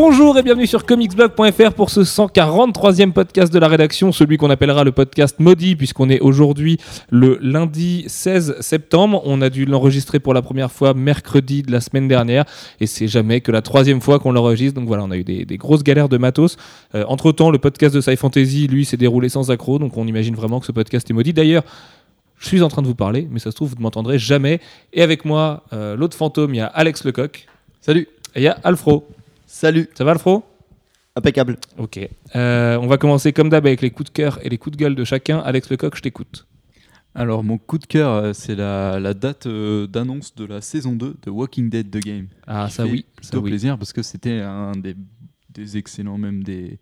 Bonjour et bienvenue sur comicsblog.fr pour ce 143e podcast de la rédaction, celui qu'on appellera le podcast maudit puisqu'on est aujourd'hui le lundi 16 septembre. On a dû l'enregistrer pour la première fois mercredi de la semaine dernière et c'est jamais que la troisième fois qu'on l'enregistre. Donc voilà, on a eu des, des grosses galères de matos. Euh, entre temps, le podcast de Sci Fantasy, lui, s'est déroulé sans accroc, donc on imagine vraiment que ce podcast est maudit. D'ailleurs, je suis en train de vous parler, mais ça se trouve, vous ne m'entendrez jamais. Et avec moi, euh, l'autre fantôme, il y a Alex Lecoq. Salut. Et il y a Alfro. Salut. Ça va, Alfro Impeccable. Ok. Euh, on va commencer comme d'hab avec les coups de cœur et les coups de gueule de chacun. Alex Lecoq, je t'écoute. Alors, mon coup de cœur, euh, c'est la, la date euh, d'annonce de la saison 2 de Walking Dead The Game. Ah, ça fait oui. Ça oui. plaisir parce que c'était un des, des excellents, même des.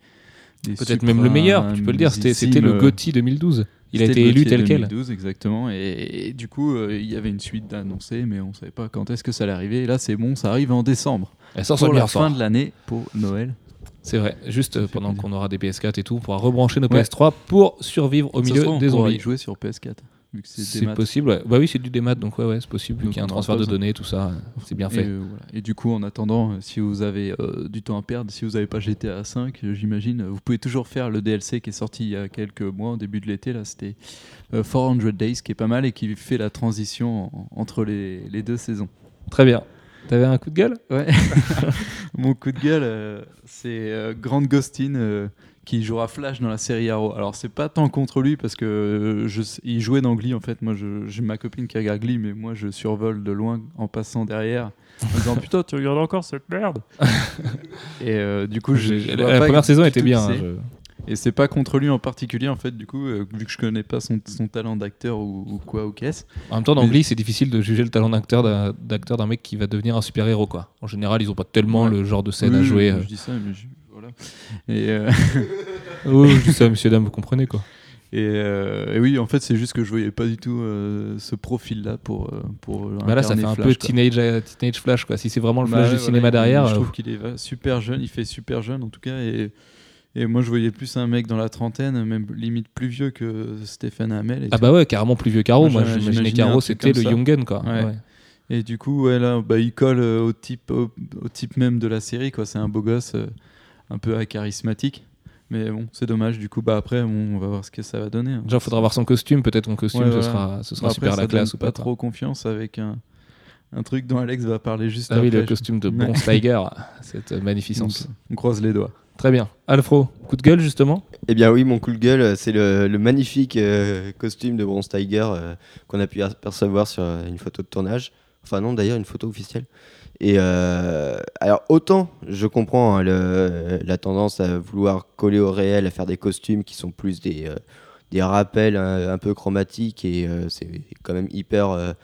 des Peut-être même le meilleur, tu peux le dire. C'était le Gotti GOTY 2012. Il a été élu tel quel. 2012, exactement. Et, et du coup, euh, il y avait une suite d'annoncer, mais on savait pas quand est-ce que ça allait arriver. Et là, c'est bon, ça arrive en décembre. Elle sort Pour la fin de l'année, pour Noël. C'est vrai. Juste pendant qu'on aura des PS4 et tout, on pourra rebrancher nos Ouais. PS3 pour survivre au Ça milieu on des zombies. jouer sur PS4. Vu que c'est possible. ouais. Bah oui, c'est du démat, donc ouais, ouais, c'est possible. Vu Donc qu'il y a un transfert de données, tout ça, c'est bien Et, fait. euh, voilà. Et du coup, en attendant, euh, si vous avez euh, du temps à perdre, si vous n'avez pas GTA 5, euh, j'imagine, vous pouvez toujours faire le DLC qui est sorti il y a quelques mois, au début de l'été. Là, c'était euh, 400 Days, qui est pas mal et qui fait la transition en- entre les, les deux saisons. Très bien. T'avais un coup de gueule? Ouais. Mon coup de gueule, euh, c'est euh, Grant Gustin euh, qui jouera Flash dans la série Arrow. Alors c'est pas tant contre lui parce que euh, je, il jouait dans Glee en fait. Moi j'ai ma copine qui regarde Glee, mais moi je survole de loin en passant derrière en disant putain tu regardes encore cette merde. Et euh, du coup je, je La première saison était bien. hein, je- Et c'est pas contre lui en particulier en fait. Du coup euh, vu que je connais pas son, son talent d'acteur ou, ou quoi ou qu'est-ce. En même temps, dans Mais- Glee, c'est difficile de juger le talent d'acteur d'un d'acteur d'un mec qui va devenir un super-héros. quoi. En général, ils ont pas tellement Ouais. le genre de scène à jouer. euh. Je dis ça, mais je- voilà. Et euh, Oui, je dis ça, monsieur, dame, vous comprenez quoi. Et, euh, et oui, en fait, c'est juste que je voyais pas du tout euh, ce profil-là pour. pour Bah là, ça fait un Flash, peu teenage, teenage Flash. quoi. Si c'est vraiment le Bah flash ouais, du voilà, cinéma derrière. Je trouve qu'il est super jeune, il fait super jeune en tout cas. Et, et moi, je voyais plus un mec dans la trentaine, même limite plus vieux que Stéphane Hamel. Ah bah ouais, carrément plus vieux Caro. Moi, j'imaginais truc c'était le. Young Gun, quoi. Ouais. Ouais. Et du coup, ouais, là, bah, il colle euh, au, type, au, au type même de la série. quoi. C'est un beau gosse, euh, un peu charismatique. Mais bon, c'est dommage. Du coup, bah, après, bon, on va voir ce que ça va donner. hein. Déjà, faudra voir son costume. Peut-être mon costume, ce sera, ce sera après, super ça la classe ou pas. pas trop confiance avec un, un truc dont Alex va parler juste Ah oui, après. le costume de. Bronze Tiger, cette Donc, magnificence. on croise les doigts. Très bien. Alfro, coup de gueule justement? Eh bien oui, mon coup de gueule, c'est le, magnifique euh, costume de Bronze Tiger euh, qu'on a pu apercevoir sur euh, une photo de tournage. Enfin non, d'ailleurs une photo officielle. Et alors autant je comprends hein, la tendance à vouloir coller au réel, à faire des costumes qui sont plus des, rappels un, un peu chromatiques et c'est quand même hyper,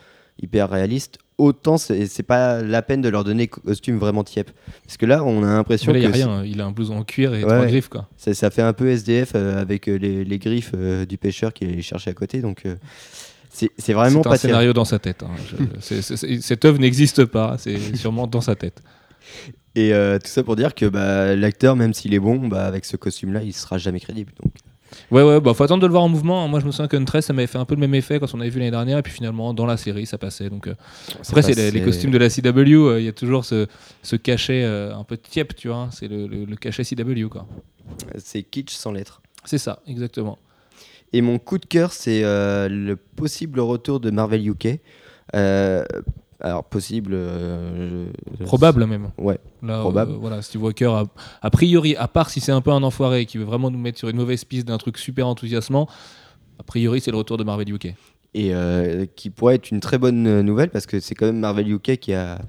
hyper réaliste. Autant c'est c'est pas la peine de leur donner costume vraiment tiep. Parce que là on a l'impression Mais Là, il que a rien. Il a un blouson en cuir et Ouais, trois griffes. Quoi. ça, ça fait un peu SDF euh, avec euh, les, les griffes euh, du pêcheur qui les chercher à côté. Donc, euh, c'est vraiment C'est pas un scénario dans sa tête. hein. Je- c'est- c'est- cette œuvre n'existe pas. C'est sûrement dans sa tête. Et tout ça pour dire que bah, l'acteur, même s'il est bon, bah, avec ce costume-là, il sera jamais crédible. Donc, Ouais, ouais, bah faut attendre de le voir en mouvement. Moi, je me souviens qu'Untress, ça m'avait fait un peu le même effet quand on avait vu l'année dernière. Et puis finalement, dans la série, ça passait. Donc, euh, après, c'est les, les costumes de la CW. euh, Il y a toujours ce, ce cachet euh, un peu tiep, tu vois. C'est le, le- le cachet CW, quoi. C'est kitsch sans lettres. C'est ça, exactement. Et mon coup de cœur, c'est euh, le possible retour de Marvel UK. Alors, possible. euh, je- Probable même. Ouais. Là, Probable. euh, voilà, Steve Walker, a, a priori, à part si c'est un peu un enfoiré qui veut vraiment nous mettre sur une mauvaise piste d'un truc super enthousiasmant, a priori, c'est le retour de Marvel UK. et euh, qui pourrait être une très bonne nouvelle parce que c'est quand même Marvel UK qui a,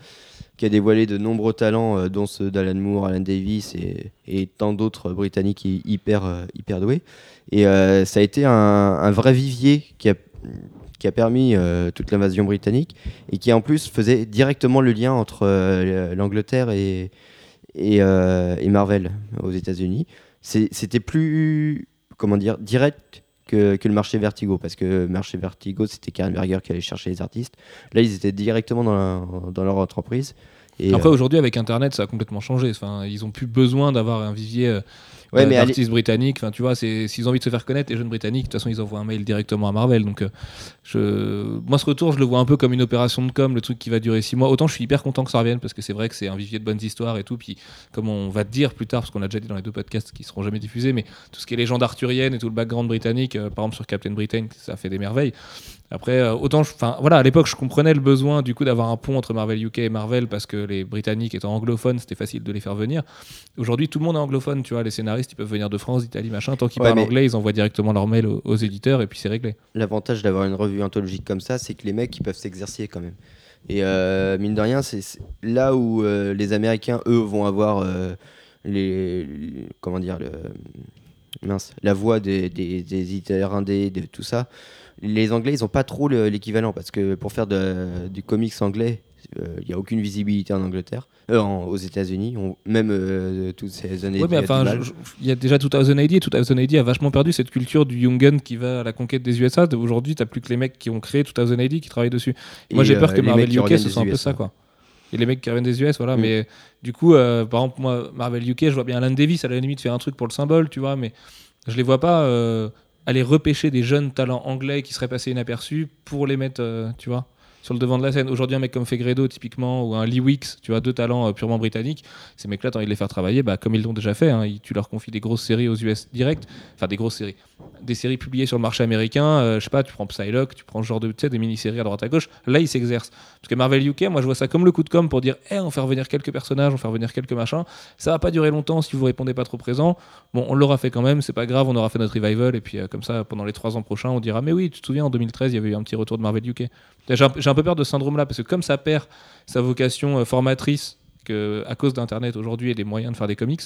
qui a dévoilé de nombreux talents, dont ceux d'Alan Moore, Alan Davis et, et tant d'autres britanniques hy- hyper, hyper doués. Et ça a été un, un vrai vivier qui a, qui a permis euh, toute l'invasion britannique et qui en plus faisait directement le lien entre euh, l'Angleterre et, euh, et Marvel aux États-Unis. C'était plus, comment dire, direct que, que le marché Vertigo, parce que le marché Vertigo, c'était Karen Berger qui allait chercher les artistes. Là, ils étaient directement dans, dans leur entreprise. Et, Après, euh, aujourd'hui, avec Internet, ça a complètement changé. Enfin, ils ont plus besoin d'avoir un vivier euh, Ouais, allez- d'artistes britanniques. Enfin, tu vois, c'est s'ils ont envie de se faire connaître, les jeunes britanniques, de toute façon, ils envoient un mail directement à Marvel. Donc, euh, je... moi, ce retour, je le vois un peu comme une opération de com, le truc qui va durer six mois. Autant je suis hyper content que ça revienne parce que c'est vrai que c'est un vivier de bonnes histoires et tout. Puis, comme on va te dire plus tard, parce qu'on l'a déjà dit dans les deux podcasts qui seront jamais diffusés, mais tout ce qui est légende arthurienne et tout le background britannique, euh, par exemple sur Captain Britain, ça fait des merveilles. Après, euh, autant, je- enfin, voilà, à l'époque, je comprenais le besoin du coup d'avoir un pont entre Marvel UK et Marvel parce que les Britanniques étant anglophones, c'était facile de les faire venir. Aujourd'hui, tout le monde est anglophone, tu vois. Les scénaristes, ils peuvent venir de France, d'Italie, machin. Tant qu'ils Ouais, parlent anglais, ils envoient directement leur mail aux, aux éditeurs et puis c'est réglé. L'avantage d'avoir une revue anthologique comme ça, c'est que les mecs ils peuvent s'exercer quand même. Et euh, mine de rien, c'est c'est là où euh, les Américains, eux, vont avoir euh, les, les- comment dire le mince, la voix des, des, des éditeurs indés, de tout ça. Les Anglais, ils n'ont pas trop le- l'équivalent parce que pour faire de- du comics anglais, euh, il n'y a aucune visibilité en Angleterre, euh, en- aux États-Unis, même euh, toutes ces années. Ouais, mais enfin, il y a déjà 2000 AD et 2000 AD a vachement perdu cette culture du young gun qui va à la conquête des USA. Aujourd'hui, t'as plus que les mecs qui ont créé 2000 AD qui travaillent dessus. Moi, j'ai peur que Marvel UK ce soit un peu ça, quoi. Et les mecs qui reviennent des US, voilà. Mm. Mais du coup, par exemple, moi, Marvel UK, je vois bien Alan Davis à la limite faire un truc pour le symbole, tu vois, mais je les vois pas aller repêcher des jeunes talents anglais qui seraient passés inaperçus pour les mettre, euh, tu vois, sur le devant de la scène. Aujourd'hui, un mec comme Fegredo, typiquement, ou un Lee Wicks, tu vois, deux talents euh, purement britanniques, ces mecs-là, t'as envie de les faire travailler, bah, comme ils l'ont déjà fait, hein, tu leur confies des grosses séries aux US direct, enfin des grosses séries, des séries publiées sur le marché américain, euh, je sais pas, tu prends Psylocke, tu prends ce genre de, des mini-séries à droite à gauche, là, ils s'exercent. Parce que Marvel UK, moi, je vois ça comme le coup de com' pour dire, eh, on fait revenir quelques personnages, on fait revenir quelques machins, ça va pas durer longtemps si vous répondez pas trop présent. Bon, on l'aura fait quand même, c'est pas grave, on aura fait notre revival, et puis euh, comme ça, pendant les trois ans prochains, on dira, mais oui, tu te souviens, en 2013, il y avait eu un petit retour de Marvel UK. J'ai un, j'ai un peu peur de ce syndrome-là, parce que comme ça perd sa vocation euh, formatrice, que, à cause d'Internet aujourd'hui et des moyens de faire des comics,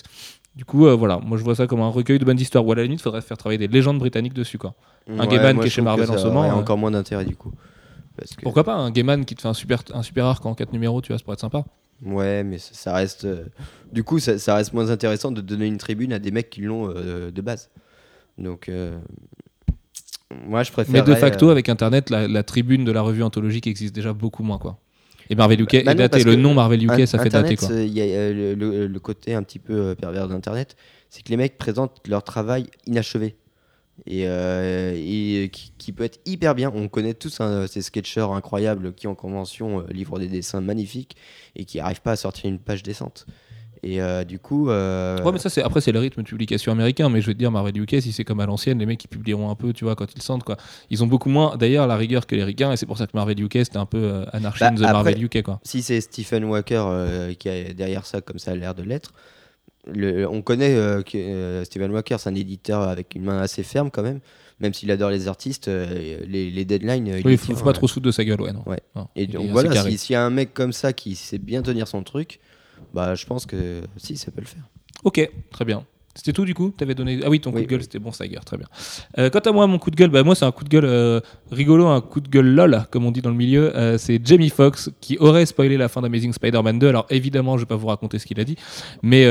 du coup, euh, voilà, moi je vois ça comme un recueil de bonnes histoires, ou à la limite, il faudrait faire travailler des légendes britanniques dessus, quoi. un Ouais, Gaiman qui est chez Marvel en ce moment, aurait euh, encore moins d'intérêt du coup. Parce que- Pourquoi pas un Gaiman qui te fait un super, un super arc en 4 numéros, tu vois, ça pourrait être sympa. Ouais, mais ça, ça reste. euh, Du coup, ça, ça reste moins intéressant de donner une tribune à des mecs qui l'ont euh, de base. Donc, moi, je préfère. Mais de facto, avec Internet, la, la tribune de la revue anthologique existe déjà beaucoup moins, quoi. Et Marvel UK Bah, est bah daté. Le nom Marvel UK, ça fait dater, Internet, quoi. euh, Il y a euh, le, le- le côté un petit peu euh, pervers d'Internet, c'est que les mecs présentent leur travail inachevé. Et, euh, et qui, qui peut être hyper bien. On connaît tous hein, ces sketchers incroyables qui, en convention, euh, livrent des dessins magnifiques et qui n'arrivent pas à sortir une page décente. Et euh, du coup. euh, Ouais, mais ça, c'est après, c'est le rythme de publication américain. Mais je veux te dire, Marvel UK, si c'est comme à l'ancienne, les mecs, ils publieront un peu, tu vois, quand ils sentent, quoi. Ils ont beaucoup moins, d'ailleurs, la rigueur que les ricains. Et c'est pour ça que Marvel UK, c'était un peu euh, Anarchy Bah, in the après- Marvel UK, quoi. si c'est Stephen Walker euh, qui est derrière ça, comme ça a l'air de l'être, le- on connaît que Stephen Walker, c'est un éditeur avec une main assez ferme quand même, même s'il adore les artistes, les, les deadlines. Oui, il faut, tient, faut pas trop se foutre de sa gueule, ouais, non. Ouais. Non, Et donc voilà, carré. si- s'il y a un mec comme ça qui sait bien tenir son truc, bah je pense que si, ça peut le faire. Ok, très bien. C'était tout du coup? T'avais donné Ah oui, ton coup de gueule, oui. c'était bon, Steiger, très bien. Euh, quant à moi, mon coup de gueule, bah, moi c'est un coup de gueule euh, rigolo, un coup de gueule lol, comme on dit dans le milieu. Euh, c'est Jamie Foxx qui aurait spoilé la fin d'Amazing Spider-Man 2. Alors évidemment, je vais pas vous raconter ce qu'il a dit, mais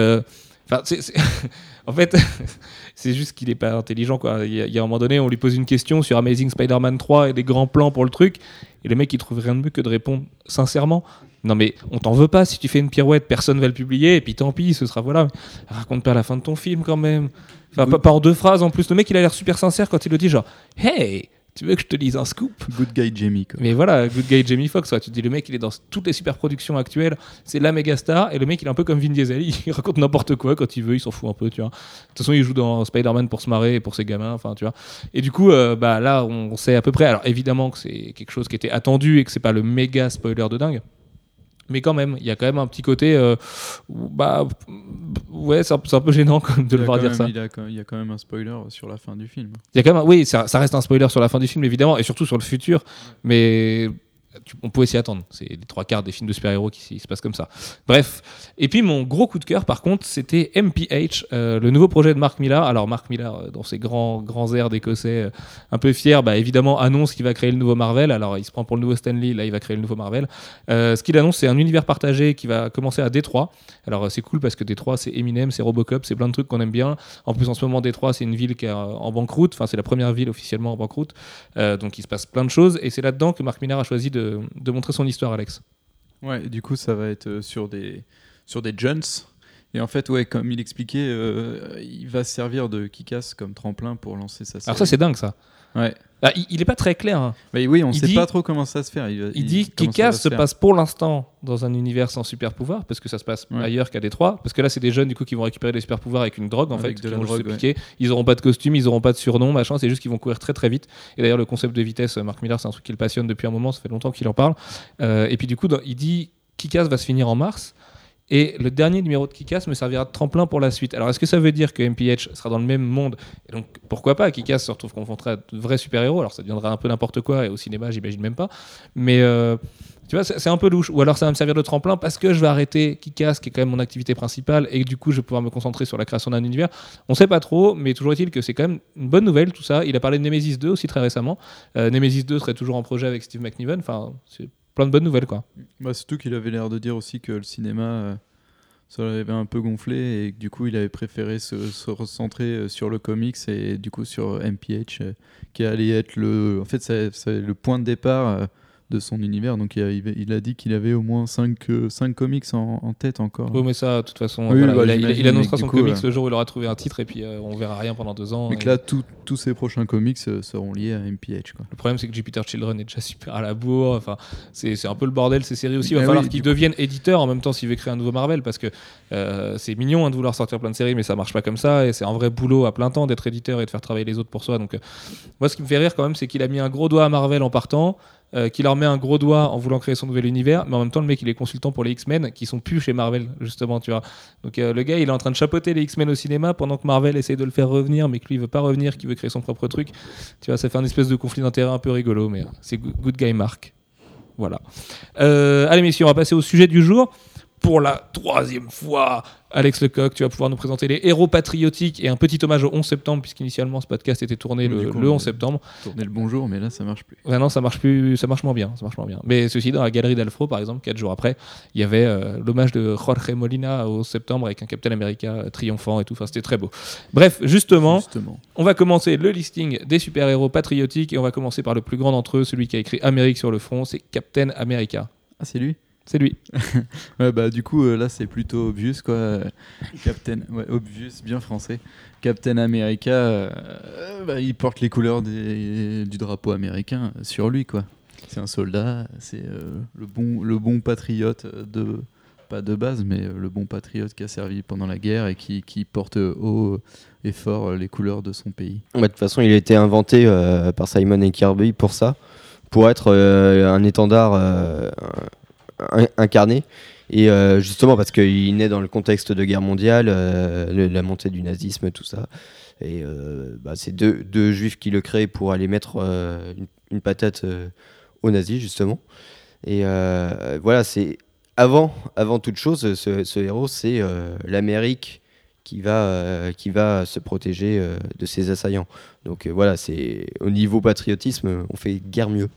en fait, c'est juste qu'il est pas intelligent quoi. Il y, a, il y a un moment donné, on lui pose une question sur Amazing Spider-Man 3 et des grands plans pour le truc, et le mec il trouve rien de mieux que de répondre sincèrement. Non mais on t'en veut pas si tu fais une pirouette, personne va le publier et puis tant pis, ce sera voilà. Raconte pas la fin de ton film quand même. Enfin pas, pas en deux phrases en plus. Le mec il a l'air super sincère quand il le dit genre Hey, tu veux que je te lise un scoop? Good guy Jamie. Quoi. Mais voilà, Good Guy Jamie Foxx, ouais, tu te dis le mec il est dans toutes les super productions actuelles, c'est la méga star et le mec il est un peu comme Vin Diesel, il raconte n'importe quoi quand il veut, il s'en fout un peu, tu vois. De toute façon, il joue dans Spider-Man pour se marrer et pour ses gamins, enfin tu vois. Et du coup, euh, bah là on sait à peu près. Alors évidemment que c'est quelque chose qui était attendu et que c'est pas le méga spoiler de dingue. Mais quand même, il y a quand même un petit côté, euh, bah ouais, c'est un, peu gênant quand même de le voir dire même- ça. Il, a quand- il y a quand même un spoiler sur la fin du film. Il y a quand même, oui, ça, ça reste un spoiler sur la fin du film évidemment et surtout sur le futur, mais on pouvait s'y attendre. C'est les trois quarts des films de super-héros qui, se passent comme ça. Bref. Et puis mon gros coup de cœur, par contre, c'était MPH, euh, le nouveau projet de Mark Millar. Alors Mark Millar, euh, dans ses grands grands airs d'écossais, euh, un peu fier, bah, évidemment annonce qu'il va créer le nouveau Marvel. Alors il se prend pour le nouveau Stanley, là il va créer le nouveau Marvel. Ce qu'il annonce, c'est un univers partagé qui va commencer à Détroit. Alors c'est cool parce que Détroit, c'est Eminem, c'est Robocop, c'est plein de trucs qu'on aime bien. En plus, en ce moment, Détroit, c'est une ville qui est en banqueroute. Enfin, c'est la première ville officiellement en banqueroute. Donc, il se passe plein de choses. Et c'est là-dedans que Marc Millar a choisi de, de montrer son histoire, Alex. Ouais, du coup, ça va être euh, sur des, sur des Et en fait, ouais, comme il expliquait, euh, il va se servir de Kikas comme tremplin pour lancer sa série. Alors ça c'est dingue ça. Ouais. Ah, il, il est pas très clair. hein. Mais oui, on Il sait dit- pas trop comment ça se faire. Il, Il, dit Kikas se faire. passe pour l'instant dans un univers sans super pouvoir, parce que ça se passe Ouais. ailleurs qu'à Détroit. Parce que là, c'est des jeunes du coup qui vont récupérer des super pouvoirs avec une drogue en Avec fait, de qui la vont drogue, se piquer. Ils auront pas de costume, ils auront pas de surnom, machin. C'est juste qu'ils vont courir très très vite. Et d'ailleurs, le concept de vitesse, Mark Miller, c'est un truc qui le passionne depuis un moment. Ça fait longtemps qu'il en parle. Euh, et puis du coup, dans- il dit Kikas va se finir en mars. Et le dernier numéro de Kikas me servira de tremplin pour la suite. Alors, est-ce que ça veut dire que MPH sera dans le même monde? Et donc, pourquoi pas? Kikas se retrouve confronté à de vrais super-héros Alors, ça deviendra un peu n'importe quoi, et au cinéma, j'imagine même pas. Mais euh, tu vois, c'est un peu louche. Ou alors, ça va me servir de tremplin parce que je vais arrêter Kikas, qui est quand même mon activité principale, et du coup, je vais pouvoir me concentrer sur la création d'un univers. On sait pas trop, mais toujours est-il que c'est quand même une bonne nouvelle, tout ça. Il a parlé de Nemesis 2 aussi très récemment. Euh, Nemesis 2 serait toujours en projet avec Steve McNiven. Enfin, c'est plein de bonnes nouvelles, quoi. Bah, surtout qu'il avait l'air de dire aussi que le cinéma, euh, ça l'avait un peu gonflé et que du coup, il avait préféré se, recentrer euh, sur le comics et du coup sur MPH, euh, qui allait être le. En fait, c'est le point de départ de son univers. Donc, il a, il a dit qu'il avait au moins 5 comics en, en tête encore. Oui, mais ça, de toute façon, Oui, voilà, bah, il, annoncera son coup, comics euh, le jour où il aura trouvé un titre, et puis euh, on verra rien pendant deux ans. Mais Et que là, tout- tous ses prochains comics euh, seront liés à MPH. Quoi. Le problème, c'est que Jupiter Children est déjà super à la bourre. Enfin, c'est un peu le bordel, ces séries aussi. Il va falloir oui, qu'ils deviennent éditeurs en même temps s'il veut créer un nouveau Marvel, parce que euh, c'est mignon hein, de vouloir sortir plein de séries, mais ça marche pas comme ça. Et c'est un vrai boulot à plein temps d'être éditeur et de faire travailler les autres pour soi. Donc, euh, moi, ce qui me fait rire quand même, c'est qu'il a mis un gros doigt à Marvel en partant. Euh, qu'il leur met un gros doigt en voulant créer son nouvel univers, mais en même temps le mec il est consultant pour les X-Men qui sont plus chez Marvel justement, tu vois. Donc euh, le gars il est en train de chapeauter les X-Men au cinéma pendant que Marvel essaye de le faire revenir, mais que lui il veut pas revenir, qu'il veut créer son propre truc. Tu vois, ça fait un espèce de conflit d'intérêt un peu rigolo, mais c'est good, good guy Mark. Voilà. Euh, allez messieurs, on va passer au sujet du jour. Pour la troisième fois, Alex Lecoq, tu vas pouvoir nous présenter les héros patriotiques et un petit hommage au 11 septembre, puisqu'initialement ce podcast était tourné le, Du coup, le 11 on- septembre. Tourner le bonjour, mais là, ça marche plus. Ouais, non, ça marche plus, ça marche moins bien, ça marche moins bien. Mais ceci, dans la galerie d'Alfro, par exemple, quatre jours après, il y avait euh, l'hommage de Jorge Molina au 11 septembre avec un Captain America triomphant et tout. Enfin, c'était très beau. Bref, justement, Justement. on va commencer le listing des super-héros patriotiques et on va commencer par le plus grand d'entre eux, celui qui a écrit Amérique sur le front, c'est Captain America. Ah, c'est lui? C'est lui. Ouais, bah du coup, euh, là, c'est plutôt obvious, quoi. Euh, Captain, ouais, obvious, bien français. Captain America, euh, bah, il porte les couleurs des- du drapeau américain sur lui, quoi. C'est un soldat, c'est euh, le, bon, le bon patriote de. Pas de base, mais euh, le bon patriote qui a servi pendant la guerre et qui, qui porte haut et fort euh, les couleurs de son pays. Ouais, de toute façon, il a été inventé euh, par Simon et Kirby pour ça, pour être euh, un étendard euh, un- incarné. Et euh, justement parce qu'il naît dans le contexte de guerre mondiale, euh, la montée du nazisme, tout ça. Et euh, bah, c'est deux, deux juifs qui le créent pour aller mettre une, patate aux nazis, justement. Et voilà, c'est avant, avant toute chose, ce, ce héros, c'est l'Amérique qui va, qui va se protéger de ses assaillants. Donc voilà, c'est au niveau patriotisme, on fait guère mieux.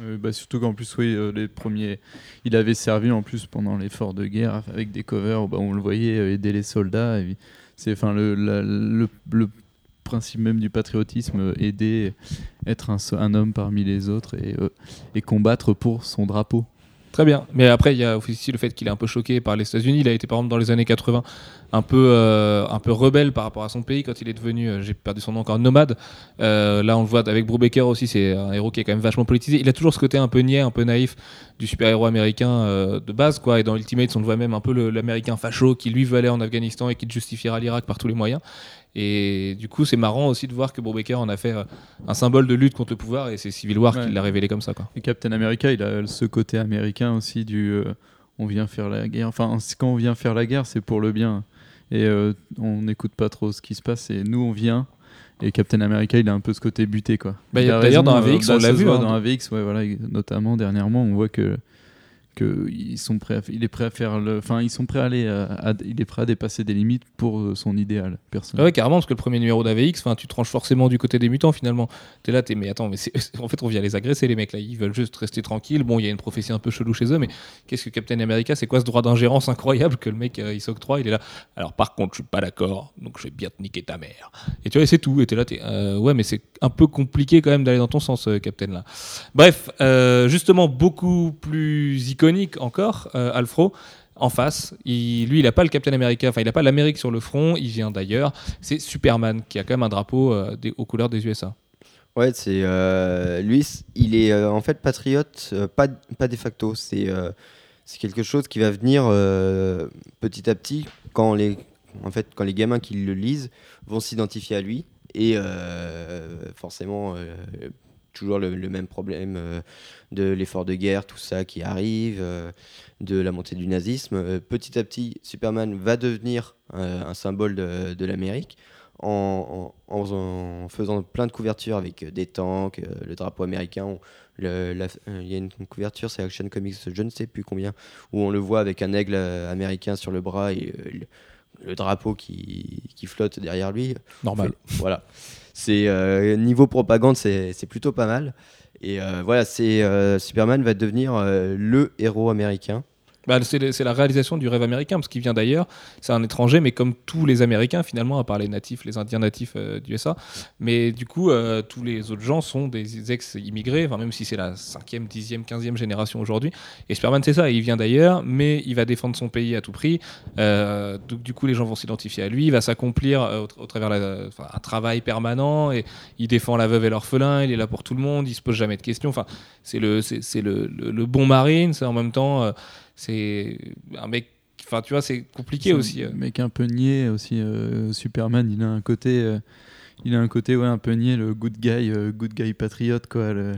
Euh, bah, surtout qu'en plus, oui, euh, les premiers, il avait servi en plus pendant l'effort de guerre avec des covers où bah, on le voyait euh, aider les soldats. C'est enfin le, principe même du patriotisme, aider, être un, homme parmi les autres et, et combattre pour son drapeau. Très bien. Mais après, il y a aussi le fait qu'il est un peu choqué par les États-Unis. Il a été, par exemple, dans les années 80, un peu, euh, un peu rebelle par rapport à son pays quand il est devenu, euh, j'ai perdu son nom encore, nomade. Euh, là, on le voit avec Brubaker aussi, c'est un héros qui est quand même vachement politisé. Il a toujours ce côté un peu niais, un peu naïf du super-héros américain de base, quoi. Et dans Ultimate, on le voit même un peu l'américain facho qui lui veut aller en Afghanistan et qui justifiera l'Irak par tous les moyens. Et du coup, c'est marrant aussi de voir que Brubaker en a fait un symbole de lutte contre le pouvoir et c'est Civil War Ouais. qui l'a révélé comme ça, quoi. Et Captain America, il a ce côté américain aussi du euh, on vient faire la guerre. Enfin, quand on vient faire la guerre, c'est pour le bien. Et euh, on n'écoute pas trop ce qui se passe. Et nous, on vient. Et Captain America, il a un peu ce côté buté, quoi. Bah, d'ailleurs, dans AVX, euh, on bah, l'a ça se vu, hein. dans AVX, ouais, voilà, notamment dernièrement, on voit que que sont prêts il est prêt à faire le enfin ils sont prêts à aller à- il est prêt à dépasser des limites pour euh, son idéal Ah personnel ouais, carrément, parce que le premier numéro d'AVX, enfin, tu tranches forcément du côté des mutants finalement. T'es là, t'es, mais attends, mais en fait, on vient les agresser, les mecs là, ils veulent juste rester tranquilles. Bon, il y a une prophétie un peu chelou chez eux, mais qu'est-ce que Captain America, c'est quoi ce droit d'ingérence incroyable que le mec euh, il s'octroie Il est là, alors par contre, je suis pas d'accord, donc je vais bien te niquer ta mère. Et tu vois, c'est tout. Et t'es là, t'es, euh, ouais, mais c'est un peu compliqué quand même d'aller dans ton sens, euh, Captain là. Bref, euh, justement, beaucoup plus iconique encore, euh, Alfro. en face. Lui, il n'a pas le Captain America, enfin, il n'a pas l'Amérique sur le front, il vient d'ailleurs. C'est Superman qui a quand même un drapeau euh, aux couleurs des USA. Ouais, c'est euh, lui, il est en fait patriote, pas, de facto. C'est quelque chose qui va venir petit à petit quand les, quand les gamins qui le lisent vont s'identifier à lui et forcément toujours le, le même problème euh, de l'effort de guerre, tout ça qui arrive, euh, de la montée du nazisme. Euh, petit à petit, Superman va devenir un symbole de, de l'Amérique en, en- en faisant- plein de couvertures avec des tanks, le drapeau américain. on- le- la- Il y a une couverture, c'est Action Comics, je ne sais plus combien, où on le voit avec un aigle américain sur le bras et le, le drapeau qui, qui flotte derrière lui. Normal. Voilà. C'est euh, niveau propagande, c'est plutôt pas mal. Et euh, voilà, euh, Superman va devenir le héros américain. Bah, c'est la réalisation du rêve américain, parce qu'il vient d'ailleurs, c'est un étranger, mais comme tous les Américains, finalement, à part les natifs, les Indiens natifs euh, d'USA. Mais du coup, euh, tous les autres gens sont des ex-immigrés, enfin, même si c'est la cinquième, dixième, quinzième génération aujourd'hui. Et Superman, c'est ça, il vient d'ailleurs, mais il va défendre son pays à tout prix. Euh, donc, du coup, les gens vont s'identifier à lui, il va s'accomplir euh, au, tra- au travers la- un travail permanent, et il défend la veuve et l'orphelin, il est là pour tout le monde, il se pose jamais de questions. Enfin, c'est le, le, le- bon marine, c'est en même temps, c'est un mec. Enfin, tu vois, c'est compliqué aussi. Un euh. mec un peu niais aussi. euh, Superman, il a un côté, euh, il a un côté ouais un peu niais, le good guy, euh, good guy patriote quoi. le-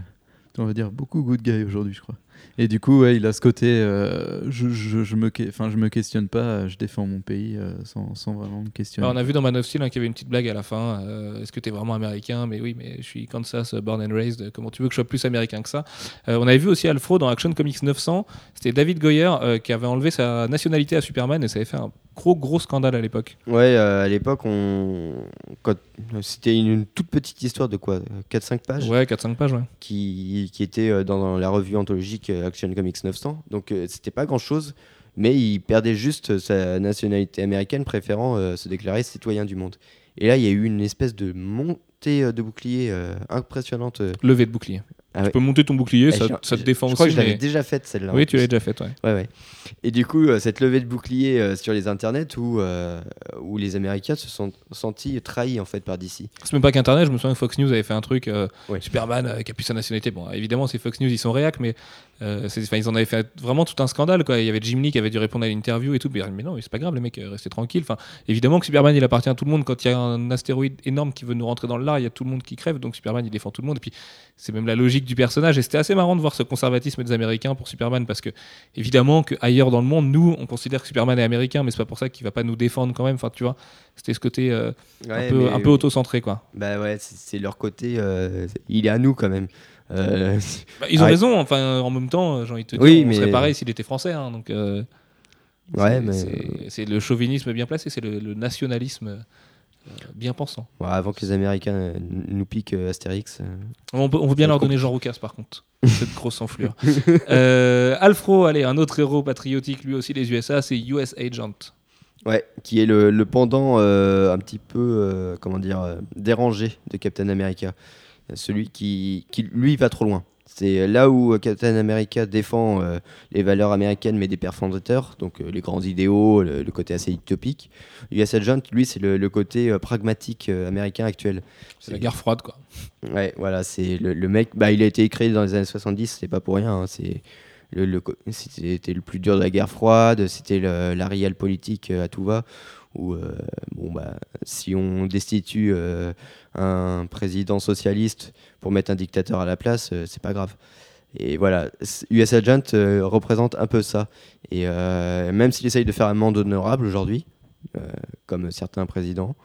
on va dire beaucoup good guy aujourd'hui, je crois. Et du coup, ouais, il a ce côté, euh, je, je, je me, enfin, je me questionne pas, je défends mon pays euh, sans, sans vraiment me questionner. Alors, on a vu dans Man of Steel hein, qu'il y avait une petite blague à la fin. euh, Est-ce que tu es vraiment américain? Mais oui, mais je suis Kansas, born and raised. Comment tu veux que je sois plus américain que ça? Euh, On avait vu aussi Alfro dans Action Comics 900. C'était David Goyer euh, qui avait enlevé sa nationalité à Superman et ça avait fait un gros, gros scandale à l'époque. Ouais, euh, à l'époque, on... quand- c'était une, une toute petite histoire de quoi 4-5 pages? Ouais, 4-5 pages, ouais. qui, qui était dans la revue anthologique euh, Action Comics 900. Donc euh, c'était pas grand chose, mais il perdait juste sa nationalité américaine, préférant euh, se déclarer citoyen du monde. Et là, il y a eu une espèce de montée euh, de bouclier euh, impressionnante. euh. Levé de bouclier. Ah tu ouais. peux monter ton bouclier, Eh, ça, je- ça te je- défend Je crois que je l'avais mais- déjà faite celle-là. Oui, tu l'as déjà fait, ouais. Ouais, ouais. Et du coup, euh, cette levée de bouclier euh, sur les internets où, euh, où les Américains se sont sentis trahis en fait par DC. C'est même pas qu'Internet, je me souviens que Fox News avait fait un truc, euh, Ouais. Superman euh, qui a plus sa nationalité. Bon, évidemment, c'est Fox News, ils sont réac, mais euh, ils en avaient fait vraiment tout un scandale. Quoi. Il y avait Jim Lee qui avait dû répondre à l'interview et tout. Mais, mais non, mais c'est pas grave, les mecs, euh, restez tranquilles. Enfin, évidemment que Superman, il appartient à tout le monde. Quand il y a un astéroïde énorme qui veut nous rentrer dans le lard, il y a tout le monde qui crève. Donc Superman, il défend tout le monde. Et puis, c'est même la logique du personnage. Et c'était assez marrant de voir ce conservatisme des Américains pour Superman parce que, évidemment, que ailleurs dans le monde, nous, on considère que Superman est américain, mais c'est pas pour ça qu'il va pas nous défendre quand même. Enfin, tu vois, c'était ce côté euh, Ouais, un peu, un peu auto-centré, quoi. Bah ouais, c'est c'est leur côté. euh, il est à nous quand même. Euh, Bah, ils ont raison, enfin, en même temps, euh, j'ai envie de te dire, Oui, on mais- serait pareil s'il était français. hein, donc, euh, Ouais, c'est- mais- le chauvinisme bien placé, c'est le, le nationalisme bien pensant. avant que les Américains nous piquent Astérix. On peut, on veut bien leur donner Jean Roucas, par contre, cette grosse enflure. euh, Alfro, allez, un autre héros patriotique, lui aussi, les USA, c'est US Agent. Ouais, qui est le, le pendant euh, un petit peu, euh, comment dire, euh, dérangé de Captain America. Celui qui, qui, lui, va trop loin. C'est là où euh, Captain America défend euh, les valeurs américaines, mais des pères fondateurs, donc euh, les grands idéaux, le, le côté assez utopique. US Agent, lui, c'est le, le côté euh, pragmatique euh, américain actuel. C'est la guerre froide, quoi. Ouais, voilà, c'est le, le mec. Bah, il a été créé dans les années 70, c'est pas pour rien. hein, c'est le, c'était le plus dur de la guerre froide, c'était la réelle politique euh, à tout va. Où, euh, bon, bah, si on destitue euh, un président socialiste pour mettre un dictateur à la place, euh, c'est pas grave. Et voilà, US Agent euh, représente un peu ça. Et euh, même s'il essaye de faire un monde honorable aujourd'hui, euh, comme certains présidents,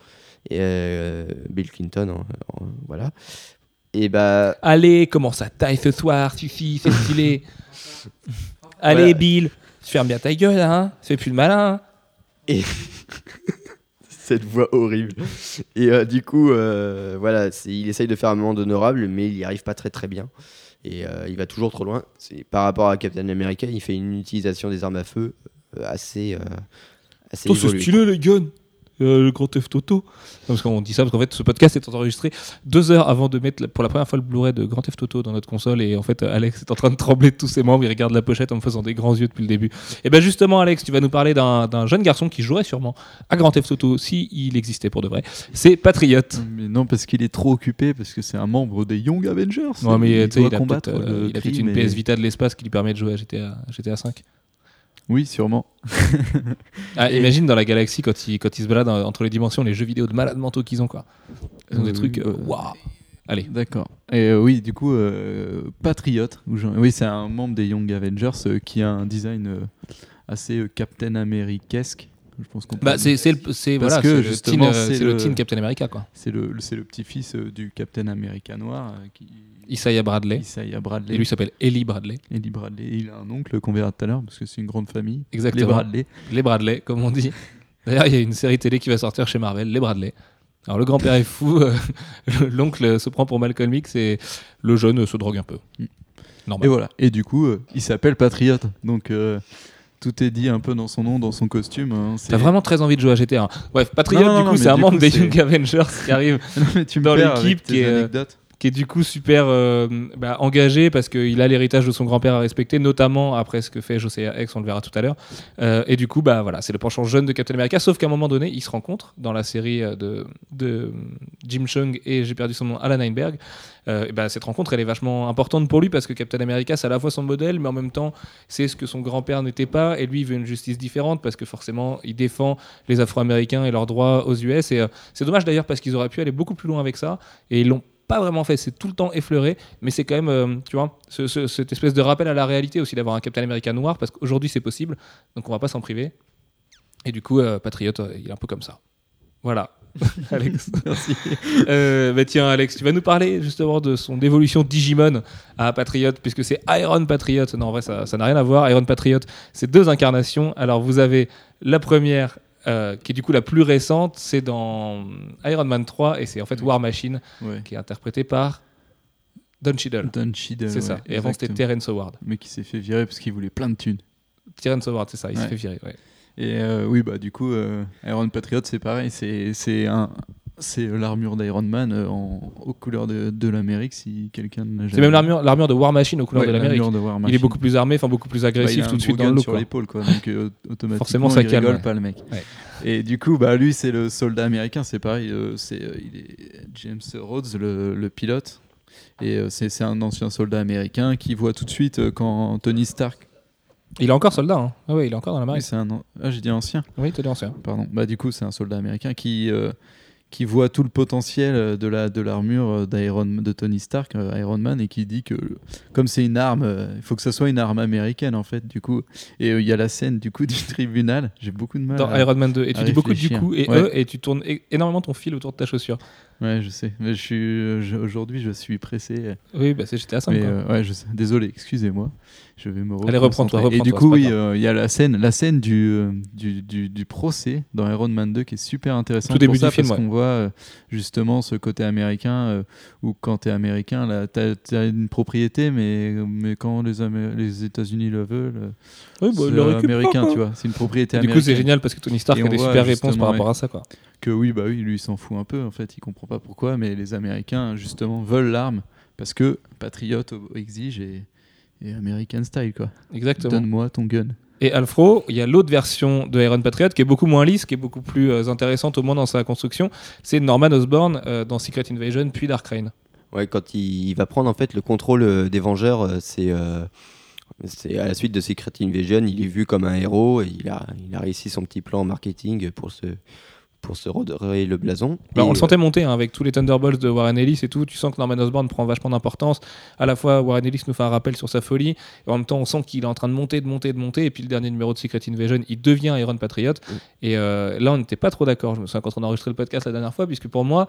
et Bill Clinton, hein, voilà. Et bah, Allez, comment ça taille ce soir, suffit, c'est stylé. Allez, Voilà. Bill, ferme bien ta gueule, hein. Fais plus le malin. et cette voix horrible. Et euh, du coup, euh, voilà, il essaye de faire un monde honorable, mais il y arrive pas très très bien. Et euh, il va toujours trop loin. Par rapport à Captain America, il fait une utilisation des armes à feu assez, assez Toi, stylé, les guns. Euh, le Grand Theft Auto. Parce qu'on dit ça parce qu'en fait, ce podcast est enregistré deux heures avant de mettre pour la première fois le Blu-ray de Grand Theft Auto dans notre console. Et en fait, Alex est en train de trembler de tous ses membres. Il regarde la pochette en me faisant des grands yeux depuis le début. Et ben justement, Alex, tu vas nous parler d'un jeune garçon qui jouerait sûrement à Grand Theft Auto si il existait pour de vrai. C'est Patriot. Mais non, parce qu'il est trop occupé, parce que c'est un membre des Young Avengers. Ouais, mais il doit a combattre euh, le il a peut-être crime une PS Vita de l'espace qui lui permet de jouer à GTA, GTA 5. Oui, sûrement. Ah, Et- Imagine dans la galaxie quand ils, quand ils se baladent en- entre les dimensions, les jeux vidéo de malades mentaux qu'ils ont quoi. Ils ont des Euh, trucs. euh, Waouh Allez. D'accord. Et euh, oui, du coup, euh, genre- oui, c'est un membre des Young Avengers euh, qui a un design assez Captain Americaesque. Je pense qu'on Bah, c'est le, voilà, que, justement, teen, le le- teen Captain America quoi. c'est le, le petit-fils euh, du Captain America noir qui Isaiah Bradley. Isaiah Bradley. Et lui s'appelle Ellie Bradley. Ellie Bradley. Et il a un oncle qu'on verra tout à l'heure parce que c'est une grande famille. Exactement. Les Bradley. Les Bradley, comme on dit. D'ailleurs, il y a une série télé qui va sortir chez Marvel, Les Bradley. Alors, le grand-père est fou, euh, l'oncle se prend pour Malcolm X et le jeune se drogue un peu. Mm. Normal. Et voilà. Et du coup, euh, il s'appelle Patriote. Donc euh, tout est dit un peu dans son nom, dans son costume. hein. T'as vraiment très envie de jouer à GTA. hein. Bref, Patriot, Non, non, du coup, c'est un membre des Young Avengers qui arrive Non, mais tu me Dans l'équipe qui est, anecdotes. Qui est du coup super euh, bah, engagé parce qu'il a l'héritage de son grand-père à respecter, notamment après ce que fait José X, on le verra tout à l'heure. Euh, et du coup, bah voilà, c'est le penchant jeune de Captain America, sauf qu'à un moment donné, ils se rencontrent dans la série euh, de, de Jim Chung et j'ai perdu son nom, Alan Heinberg. Euh, et bah, cette rencontre, elle est vachement importante pour lui parce que Captain America, c'est à la fois son modèle, mais en même temps, c'est ce que son grand-père n'était pas. Et lui, il veut une justice différente parce que forcément, il défend les Afro-Américains et leurs droits aux US. Et c'est dommage d'ailleurs parce qu'ils auraient pu aller beaucoup plus loin avec ça. Et ils l'ont pas vraiment fait, c'est tout le temps effleuré, mais c'est quand même, euh, tu vois, ce- ce- cette espèce de rappel à la réalité aussi d'avoir un Captain America noir, parce qu'aujourd'hui c'est possible, donc on va pas s'en priver. Et du coup, euh, Patriot, euh, il est un peu comme ça. Voilà. Alex. Merci. Euh, bah tiens, Alex, tu vas nous parler justement de son évolution Digimon à Patriot, puisque c'est Iron Patriot. Non, en vrai, ça ça n'a rien à voir. Iron Patriot, c'est deux incarnations. Alors, vous avez la première, euh, qui est du coup la plus récente, c'est dans Iron Man 3, et c'est en fait War Machine, Ouais. qui est interprété par Don Cheadle. Don Cheadle. C'est ça. ouais, Et avant, c'était. Terrence Howard. Mais qui s'est fait virer parce qu'il voulait plein de thunes. Terrence Howard, c'est ça, il s'est Ouais. fait virer. ouais. Et euh, oui, bah du coup, euh, Iron Patriot, c'est pareil. C'est un. C'est l'armure d'Iron Man euh, en, aux couleurs de, de l'Amérique, si quelqu'un n'a jamais. C'est même l'armure, l'armure de War Machine aux couleurs Ouais, de l'Amérique. Il est beaucoup plus armé, enfin beaucoup plus Bah, il agressif a tout de suite dans le sur l'épaule, quoi. Donc euh, automatiquement, Forcément, ça il calme, rigole pas le mec. Ouais. Et du coup, bah lui, c'est le soldat américain. C'est pareil. euh, c'est euh, il est James Rhodes, le, le pilote. Et euh, c'est un ancien soldat américain qui voit tout de suite euh, quand Tony Stark. Il est encore soldat. Hein. Ah ouais, il est encore dans la Oui, marine. un. Ah, j'ai dit ancien. Oui, t'es ancien. Pardon. Bah du coup, c'est un soldat américain qui euh, qui voit tout le potentiel euh, de la de l'armure euh, d'Iron de Tony Stark, euh, Iron Man, et qui dit que comme c'est une arme, il faut que ça soit une arme américaine en fait. Du coup, et euh, il y a la scène du coup du tribunal. J'ai beaucoup de mal. Dans à- Iron Man 2. Et tu dis beaucoup du coup et Ouais. eux, et tu tournes énormément ton fil autour de ta chaussure. Ouais, je sais. Mais je suis je- aujourd'hui, je suis pressé. Oui, bah c'est GTA 5. Mais euh, ouais, je sais. Désolé, excusez-moi. Je vais me Allez, reprends-toi. Et du coup, oui, euh, il y a la scène, la scène du, euh, du, du, du procès dans Iron Man 2 qui est super intéressante. Tout début pour ça, du film, parce ouais. qu'on voit euh, justement ce côté américain où quand tu es américain, là, tu as, une propriété, mais, mais quand les, Amé- les États-Unis le veulent, Oui, bah, c'est le américain, tu vois. C'est une propriété Et Du coup, américaine. c'est génial parce que Tony Stark Et a des super réponses par rapport à ça. Quoi. Que oui, bah oui, lui il s'en fout un peu en fait, il comprend pas pourquoi, mais les Américains justement veulent l'arme parce que patriote exige et, et American style quoi. Exactement. Donne-moi ton gun. Et Alfro, il y a l'autre version de Iron Patriot qui est beaucoup moins lisse, qui est beaucoup plus euh, intéressante au moins dans sa construction. C'est Norman Osborn euh, dans Secret Invasion puis Dark Reign. Ouais, quand il, il va prendre en fait le contrôle euh, des Vengeurs, c'est c'est à la suite de Secret Invasion, il est vu comme un héros et il a, il a réussi son petit plan marketing pour se pour se redorer le blason. Bah, on le euh, sentait monter hein, avec tous les Thunderbolts de Warren Ellis et tout. Tu sens que Norman Osborn prend vachement d'importance. À la fois, Warren Ellis nous fait un rappel sur sa folie. Et en même temps, on sent qu'il est en train de monter, de monter, de monter. Et puis le dernier numéro de Secret Invasion, il devient Iron Patriot. Et euh, là, on n'était pas trop d'accord. Je me souviens quand on a enregistré le podcast la dernière fois, puisque pour moi,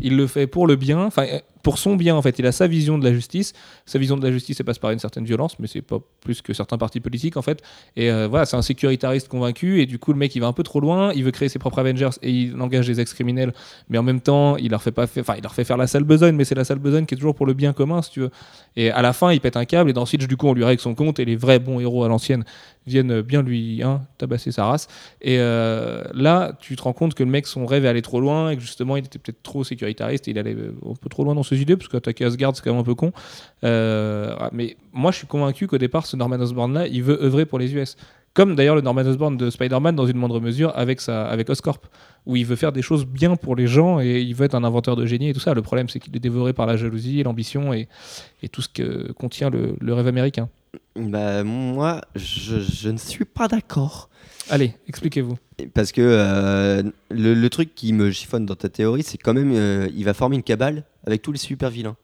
il le fait pour le bien, enfin euh, pour son bien en fait. Il a sa vision de la justice. Sa vision de la justice, ça passe par une certaine violence, mais c'est pas plus que certains partis politiques en fait. Et euh, voilà, c'est un sécuritariste convaincu. Et du coup, le mec, il va un peu trop loin. Il veut créer ses propres Avengers et il engage des ex-criminels, mais en même temps, il leur fait pas, enfin, il leur fait faire la sale besogne, mais c'est la sale besogne qui est toujours pour le bien commun, si tu veux. Et à la fin, il pète un câble. Et dans Siege, du coup, on lui règle son compte. Et les vrais bons héros à l'ancienne, viennent bien lui hein, tabasser sa race. Et euh, là, tu te rends compte que le mec, son rêve est allé trop loin et que justement, il était peut-être trop sécuritariste et il allait euh, un peu trop loin dans ses idées parce qu'attaquer Asgard, c'est quand même un peu con. Euh, mais moi, je suis convaincu qu'au départ, ce Norman Osborn-là, il veut œuvrer pour les US. Comme d'ailleurs le Norman Osborn de Spider-Man dans une moindre mesure avec, avec Oscorp, où il veut faire des choses bien pour les gens et il veut être un inventeur de génie et tout ça. Le problème, c'est qu'il est dévoré par la jalousie, l'ambition et, tout ce que contient le rêve américain. Bah, moi, je, je ne suis pas d'accord. Allez, expliquez-vous. Parce que euh, le, le truc qui me chiffonne dans ta théorie, c'est quand même euh, il va former une cabale avec tous les super vilains.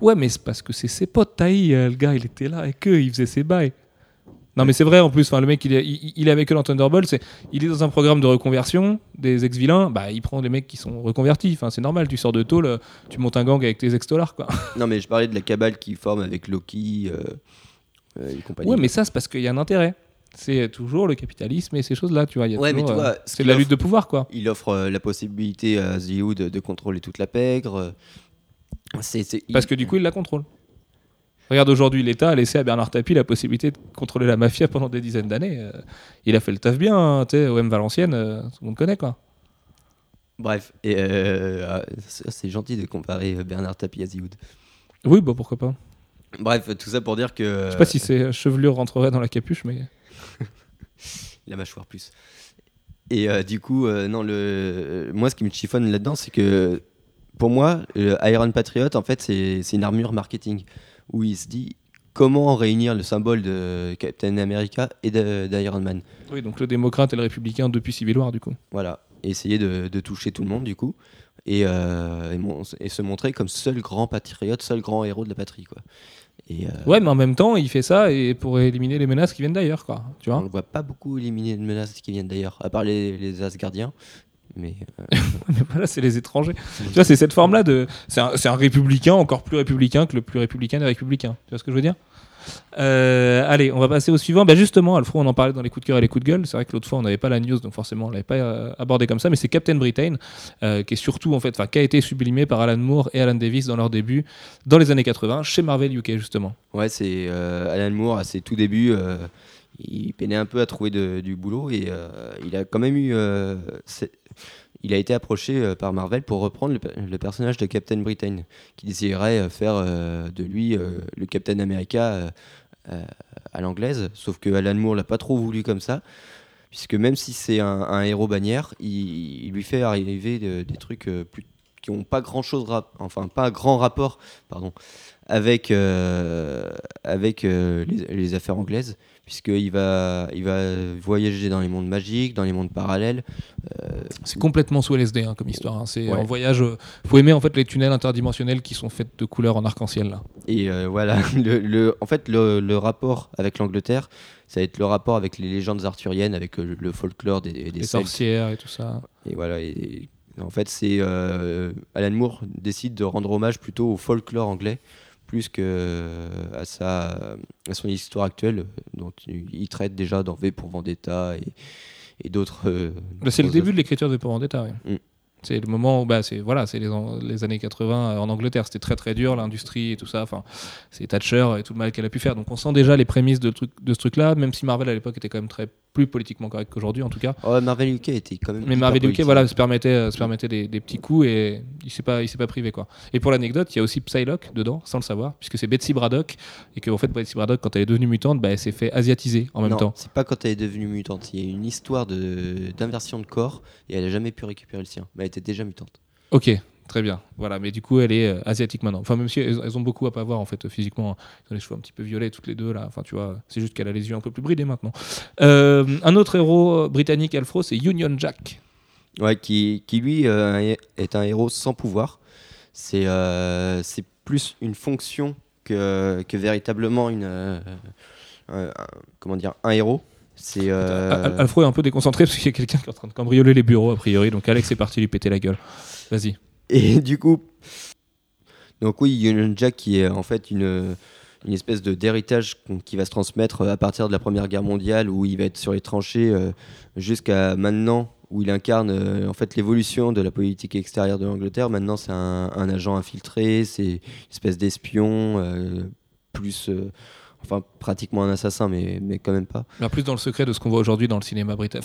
Ouais, mais c'est parce que c'est ses potes, Taï, euh, le gars, il était là avec eux, il faisait ses bails. Non, mais c'est vrai en plus, enfin, le mec, il est, il, il est avec eux dans Thunderbolt, c'est, il est dans un programme de reconversion des ex-vilains, bah, il prend des mecs qui sont reconvertis, enfin, c'est normal, tu sors de tôle, tu montes un gang avec tes ex-dollars, quoi. Non, mais je parlais de la cabale qui forme avec Loki euh, et compagnie. Ouais, mais ça, c'est parce qu'il y a un intérêt. C'est toujours le capitalisme et ces choses-là, tu vois. il y a Ouais, mais toujours, tu euh, ce c'est de la offre- lutte de pouvoir, quoi. Il offre euh, la possibilité à The Hood de, de contrôler toute la pègre. euh, C'est, c'est- il- Parce que du coup, il la contrôle. Regarde, aujourd'hui, l'État a laissé à Bernard Tapie la possibilité de contrôler la mafia pendant des dizaines d'années. Euh, il a fait le taf bien, hein, tu sais, OM Valenciennes, euh, tout le monde connaît, quoi. Bref, et euh, ah, c'est gentil de comparer euh, Bernard Tapie à The Hood. Oui, bah pourquoi pas. Bref, tout ça pour dire que. Je sais pas si ces chevelures rentreraient dans la capuche, mais. La mâchoire plus. Et euh, du coup, euh, non, le... moi, ce qui me chiffonne là-dedans, c'est que pour moi, le Iron Patriot, en fait, c'est une armure marketing où il se dit comment réunir le symbole de Captain America et d'Iron Man. Oui, donc le démocrate et le républicain depuis Civil War, du coup. Voilà, essayer de, de toucher tout le monde, du coup, et, euh, et, mon- et se montrer comme seul grand patriote, seul grand héros de la patrie, quoi. Et euh, Ouais, mais en même temps, il fait ça et pour éliminer les menaces qui viennent d'ailleurs, quoi. Tu on vois ne voit pas beaucoup éliminer de menaces qui viennent d'ailleurs, à part les, les Asgardiens. Mais euh, voilà, c'est les étrangers. tu vois, c'est cette forme-là de. C'est un, c'est un républicain encore plus républicain que le plus républicain des républicains. Tu vois ce que je veux dire? Euh, allez, on va passer au suivant. Bah justement, Alfred, on en parlait dans les coups de cœur et les coups de gueule. C'est vrai que l'autre fois, on n'avait pas la news, donc forcément, on l'avait pas euh, abordé comme ça. Mais c'est Captain Britain, euh, qui surtout, en fait, a été sublimé par Alan Moore et Alan Davis dans leur début, dans les années 80, chez Marvel UK, justement. ouais, c'est Alan Moore à ses tout débuts. il peinait un peu à trouver du boulot et il a quand même eu. Il a été approché euh, par Marvel pour reprendre le, pe- le personnage de Captain Britain, qui désirait euh, faire euh, de lui le Captain America à l'anglaise. Sauf que Alan Moore l'a pas trop voulu comme ça, puisque même si c'est un, héros bannière, il, lui fait arriver de- des trucs qui ont pas grand chose, enfin pas grand rapport, pardon, avec avec euh, les, les affaires anglaises, puisqu'il va il va voyager dans les mondes magiques, dans les mondes parallèles. C'est complètement sous LSD hein, comme histoire. hein. C'est Ouais. en voyage. euh, faut aimer en fait les tunnels interdimensionnels qui sont faits de couleurs en arc-en-ciel là. Et euh, voilà, le, le- en fait, le, le rapport avec l'Angleterre, ça va être le rapport avec les légendes arthuriennes, avec euh, le folklore des, des Les sorcières et tout ça. Et voilà, et, en fait, c'est euh, Alan Moore décide de rendre hommage plutôt au folklore anglais plus que à sa à son histoire actuelle, dont il traite déjà dans V pour Vendetta et, et d'autres. euh, c'est le début de l'écriture de Pour Vendetta. ouais. Mm. C'est le moment où bah, c'est voilà, c'est les, les années 80 en Angleterre. C'était très très dur l'industrie et tout ça. Enfin, c'est Thatcher et tout le mal qu'elle a pu faire. Donc on sent déjà les prémices de, truc, de ce truc-là, même si Marvel à l'époque était quand même très plus politiquement correct qu'aujourd'hui en tout cas. Oh, Marvel UK était quand même. Mais Marvel UK, voilà, se permettait, euh, se permettait des, des petits coups et il s'est pas, il s'est pas privé quoi. Et pour l'anecdote, il y a aussi Psylocke dedans, sans le savoir, puisque c'est Betsy Braddock et que en fait Betsy Braddock, quand elle est devenue mutante, bah, elle s'est fait asiatiser en même non, temps. c'est pas quand elle est devenue mutante. Il y a une histoire de d'inversion de corps et elle a jamais pu récupérer le sien. Mais elle était déjà mutante. Ok, très bien. Voilà, mais du coup, elle est euh, asiatique maintenant. Enfin, même si elles, elles ont beaucoup à pas voir en fait euh, physiquement. Elles ont les cheveux un petit peu violets toutes les deux là. Enfin, tu vois, c'est juste qu'elle a les yeux un peu plus bridés maintenant. Euh, un autre héros britannique Alfro, c'est Union Jack. Ouais, qui, qui lui euh, est un héros sans pouvoir. C'est c'est plus une fonction que, que véritablement une, un- un- comment dire, un héros. C'est Alfro est un peu déconcentré parce qu'il y a quelqu'un qui est en train de cambrioler les bureaux a priori. Donc Alex est parti lui péter la gueule. Vas-y. Et du coup, donc oui, Union Jack qui est en fait une, une espèce de d'héritage qui va se transmettre à partir de la Première Guerre mondiale où il va être sur les tranchées euh, jusqu'à maintenant où il incarne euh, en fait l'évolution de la politique extérieure de l'Angleterre. Maintenant, c'est un, agent infiltré, c'est une espèce d'espion, euh, plus euh, Enfin, pratiquement un assassin, mais, mais quand même pas. Plus dans le secret de ce qu'on voit aujourd'hui dans le cinéma britannique.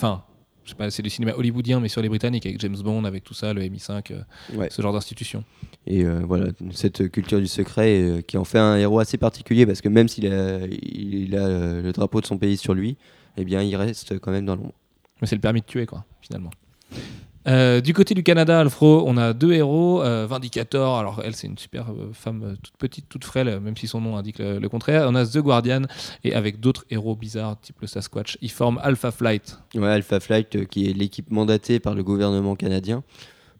C'est du cinéma hollywoodien, mais sur les Britanniques, avec James Bond, avec tout ça, le MI5, euh, Ouais. ce genre d'institution. Et euh, voilà, cette culture du secret euh, qui en fait un héros assez particulier parce que même s'il a, il a le drapeau de son pays sur lui, eh bien, il reste quand même dans l'ombre. Mais c'est le permis de tuer, quoi, finalement. Euh, du côté du Canada, Alfro, on a deux héros. euh, Vindicator, alors elle, c'est une super euh, femme toute petite, toute frêle, même si son nom indique le, le contraire. On a The Guardian, et avec d'autres héros bizarres, type le Sasquatch, ils forment Alpha Flight, Ouais, Alpha Flight, qui est l'équipe mandatée par le gouvernement canadien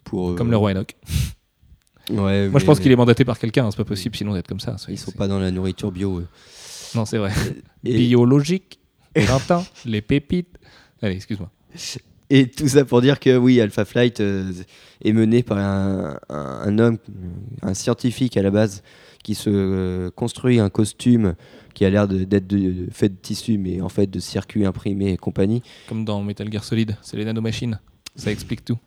pour. comme le roi Enoch. Ouais, Moi, je pense qu'il est mandaté par quelqu'un, hein, c'est pas possible sinon d'être comme ça. Ils sont pas dans la nourriture bio. Non, c'est vrai. Et, Biologique, Tintin, les pépites. Allez, excuse-moi. Et tout ça pour dire que oui, Alpha Flight euh, est mené par un, un- un homme, un scientifique à la base, qui se euh, construit un costume qui a l'air d'être fait de tissu, mais en fait de circuits imprimés et compagnie. Comme dans Metal Gear Solid, c'est les nanomachines. Ça explique tout.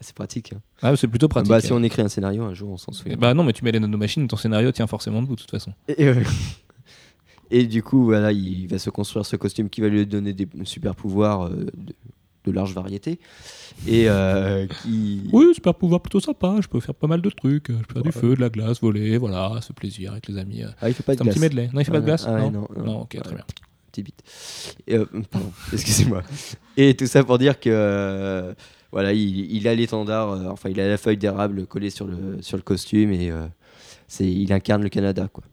C'est pratique. hein. Ah, c'est plutôt pratique. Bah, si on écrit un scénario, un jour, on s'en souvient. Bah non, mais tu mets les nanomachines, ton scénario tient forcément debout de toute façon. Et, euh, et du coup, voilà, il va se construire ce costume qui va lui donner des super pouvoirs euh, de, de large variété. Et euh, qui. Oui, super pouvoir plutôt sympa. Je peux faire pas mal de trucs. Je peux faire du feu, de la glace, voler, voilà, ce plaisir avec les amis. Ah, il fait pas C'est de un petit glace. medley. Non, il fait pas de Ah, glace ah non, non, non. ok, très bien. Petit bit. Euh, pardon, excusez-moi. Et tout ça pour dire que. euh, voilà, il, il a l'étendard, enfin, il a la feuille d'érable collée sur le, sur le costume et c'est, il incarne le Canada, quoi.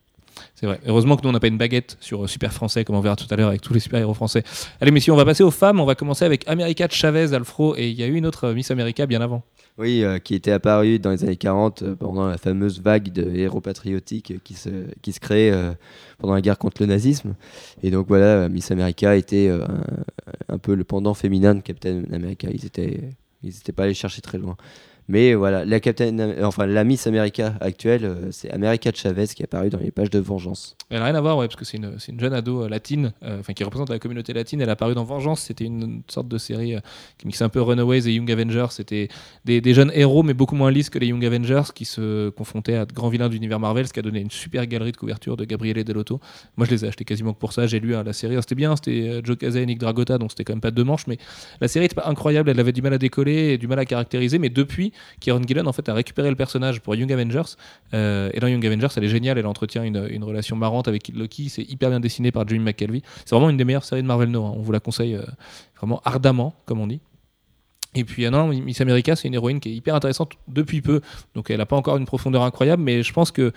C'est vrai. Heureusement que nous, on n'a pas une baguette sur euh, Super Français, comme on verra tout à l'heure avec tous les super-héros français. Allez, messieurs, on va passer aux femmes. On va commencer avec America Chavez, Alfro, et il y a eu une autre euh, Miss America bien avant. Oui, euh, qui était apparu dans les années 40 euh, pendant la fameuse vague de héros patriotiques qui se, qui se créait pendant la guerre contre le nazisme. Et donc voilà, Miss America était un, peu le pendant féminin de Captain America. Ils étaient, ils étaient pas allés chercher très loin. Mais voilà, la, Captain, euh, enfin, la Miss America actuelle, euh, c'est America Chavez qui est apparue dans les pages de Vengeance. Elle n'a rien à voir, ouais, parce que c'est une, une jeune ado euh, latine, enfin qui représente la communauté latine. Elle a apparu dans Vengeance. C'était une, sorte de série qui mixait un peu Runaways et Young Avengers. C'était des, des jeunes héros, mais beaucoup moins lisses que les Young Avengers, qui se confrontaient à de grands vilains de l'univers Marvel, ce qui a donné une super galerie de couverture de Gabriele Delotto. Moi, je les ai achetés quasiment que pour ça. J'ai lu hein, la série. Alors, C'était bien, c'était Joe Casey et Nick Dragota, donc c'était quand même pas deux manches, mais la série était pas incroyable. Elle avait du mal à décoller et du mal à caractériser. Mais depuis, Kieron Gillen en fait a récupéré le personnage pour Young Avengers. Euh, et dans Young Avengers, elle est géniale. Elle entretient une, relation marrante avec Loki. C'est hyper bien dessiné par Jimmy McKelvey. C'est vraiment une des meilleures séries de Marvel No. hein. On vous la conseille euh, vraiment ardemment, comme on dit. Et puis, euh, non, Miss America, c'est une héroïne qui est hyper intéressante depuis peu. Donc, elle n'a pas encore une profondeur incroyable, mais je pense que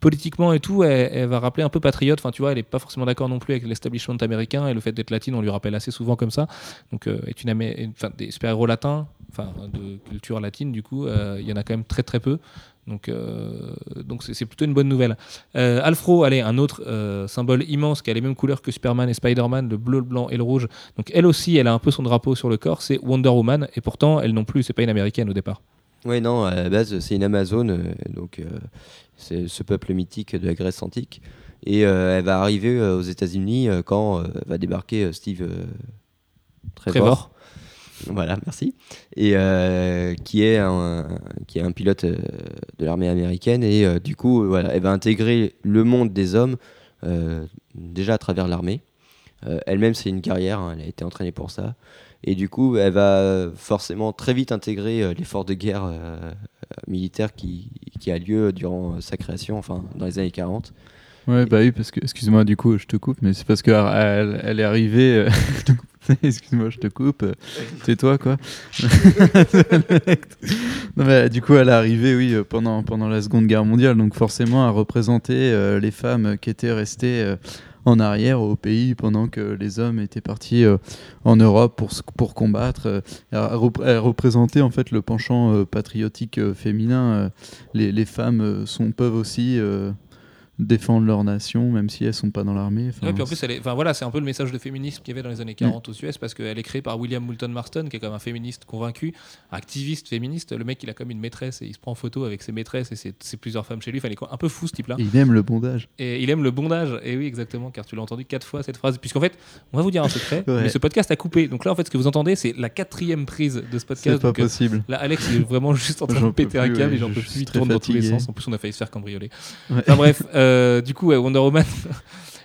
politiquement et tout, elle, va rappeler un peu patriote. Enfin, tu vois, elle n'est pas forcément d'accord non plus avec l'establishment américain et le fait d'être latine, on lui rappelle assez souvent comme ça. Donc, euh, est une, une- des super-héros latins, enfin, de culture latine, du coup, euh, il y en a quand même très très peu. Donc, euh, donc c'est plutôt une bonne nouvelle. Euh, Alfro, allez, un autre euh, symbole immense qui a les mêmes couleurs que Superman et Spider-Man, le bleu, le blanc et le rouge. Donc elle aussi, elle a un peu son drapeau sur le corps, c'est Wonder Woman, et pourtant, elle non plus, c'est pas une américaine au départ. Oui, non, à la base, c'est une Amazone, donc c'est ce peuple mythique de la Grèce antique. Et elle va arriver aux États-Unis quand va débarquer Steve Trevor. Trevor. Voilà, merci. Et euh, qui, est un, qui est un pilote euh, de l'armée américaine. Et euh, du coup, voilà, elle va intégrer le monde des hommes euh, déjà à travers l'armée. Euh, Elle-même, c'est une carrière, hein, elle a été entraînée pour ça. Et du coup, elle va forcément très vite intégrer euh, l'effort de guerre militaire qui, qui a lieu durant euh, sa création, enfin dans les années 40. Ouais, bah oui, parce que, excuse-moi, du coup, je te coupe, mais c'est parce qu'elle elle est arrivée. euh, je te coupe. excuse-moi, je te coupe. Tais-toi, quoi. non, mais du coup, elle est arrivée, oui, pendant, pendant la Seconde Guerre mondiale, donc forcément à représenter euh, les femmes qui étaient restées euh, en arrière au pays pendant que les hommes étaient partis euh, en Europe pour, pour combattre. elle, rep- elle représentait en fait le penchant patriotique féminin. les, les femmes sont, peuvent aussi. Défendre leur nation, même si elles sont pas dans l'armée. Enfin, Ouais, puis en plus, elle est- enfin, voilà, c'est un peu le message de féminisme qu'il y avait dans les années 40 aux US parce qu'elle est créée par William Moulton Marston, qui est comme un féministe convaincu, activiste féministe. Le mec, il a comme une maîtresse et il se prend en photo avec ses maîtresses et ses, ses plusieurs femmes chez lui. Enfin, il est un peu fou ce type-là. Il aime le bondage. Et il aime le bondage. Et oui, exactement, car tu l'as entendu quatre fois cette phrase. Puisqu'en fait, on va vous dire un secret, Ouais. mais ce podcast a coupé. Donc là, en fait, ce que vous entendez, c'est la quatrième prise de ce C'est podcast. pas Donc, euh, possible. Là, Alex il est vraiment juste en train de J'en peux péter un câble ouais, et j'en je- peux plus. Il tourne dans tous les sens. En plus, on a failli se faire cambrioler. Ouais. Enfin bref, euh, du coup, ouais, Wonder Woman.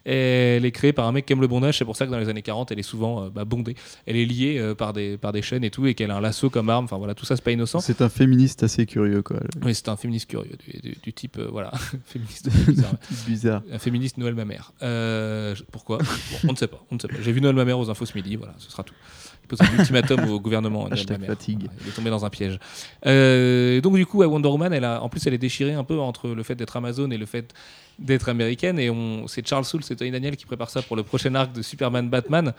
Et elle est créée par un mec qui aime le bondage. C'est pour ça que dans les années 40, elle est souvent euh, bah, bondée. Elle est liée euh, par, des, par des chaînes et tout, et qu'elle a un lasso comme arme. Enfin voilà, tout ça, c'est pas innocent. C'est un féministe assez curieux, quoi. Oui, c'est un féministe curieux, du, du- du type, euh, voilà, féministe bizarre. Bizarre. Un féministe Noël Mamère. Euh, pourquoi? Bon, On ne sait pas. On ne sait pas. J'ai vu Noël Mamère aux infos ce midi. Voilà, ce sera tout. Il pose un ultimatum au gouvernement. Noël Mamère. fatigue. Voilà, il est tombé dans un piège. Euh, donc du coup, à Wonder Woman, elle a, en plus, elle est déchirée un peu entre le fait d'être Amazon et le fait d'être américaine. Et c'est Charles Soule, c'est Tony Daniel qui prépare ça pour le prochain arc de Superman Batman.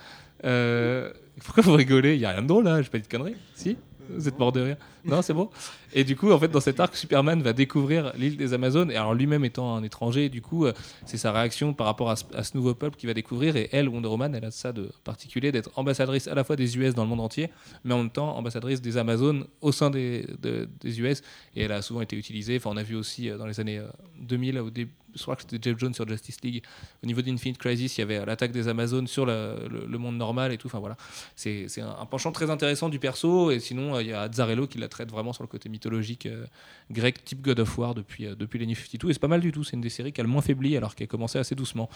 Euh, pourquoi vous rigolez? Il y a rien de drôle là. J'ai pas dit de conneries. Si? Vous êtes mort de rire Non, c'est bon. Et du coup, en fait, dans cet arc, Superman va découvrir l'île des Amazones. Et alors, lui-même étant un étranger, du coup, euh, c'est sa réaction par rapport à ce, nouveau peuple qu'il va découvrir. Et elle, Wonder Woman, elle a ça de particulier d'être ambassadrice à la fois des US dans le monde entier, mais en même temps ambassadrice des Amazones au sein des, de- des US. Et elle a souvent été utilisée. Enfin, on a vu aussi euh, dans les années euh, 2000, au début, je crois que c'était Jeff Jones sur Justice League. Au niveau d'Infinite Crisis, il y avait l'attaque des Amazones sur le, monde normal et tout. Enfin voilà, c'est un, penchant très intéressant du perso. Et sinon, euh, il y a Azzarello qui la traite vraiment sur le côté mythologique euh, grec, type God of War depuis, euh, depuis les New 52. Et c'est pas mal du tout. C'est une des séries qui a le moins faibli alors qu'elle commençait assez doucement.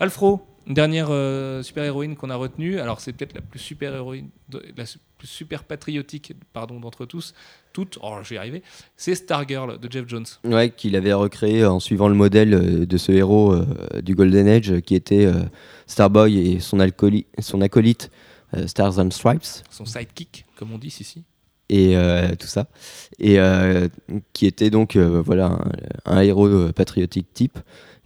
Alfro, dernière euh, super-héroïne qu'on a retenue. Alors c'est peut-être la plus super-héroïne, super patriotique pardon, d'entre tous. Toutes, oh, je vais y arriver. C'est Stargirl de Jeff Jones. Ouais, qu'il avait recréé en suivant le modèle euh, de ce héros euh, du Golden Age qui était euh, Starboy et son, acolyte euh, Stars and Stripes Son sidekick, comme on dit ici. et tout ça. Et qui était donc voilà, un, un héros patriotique type.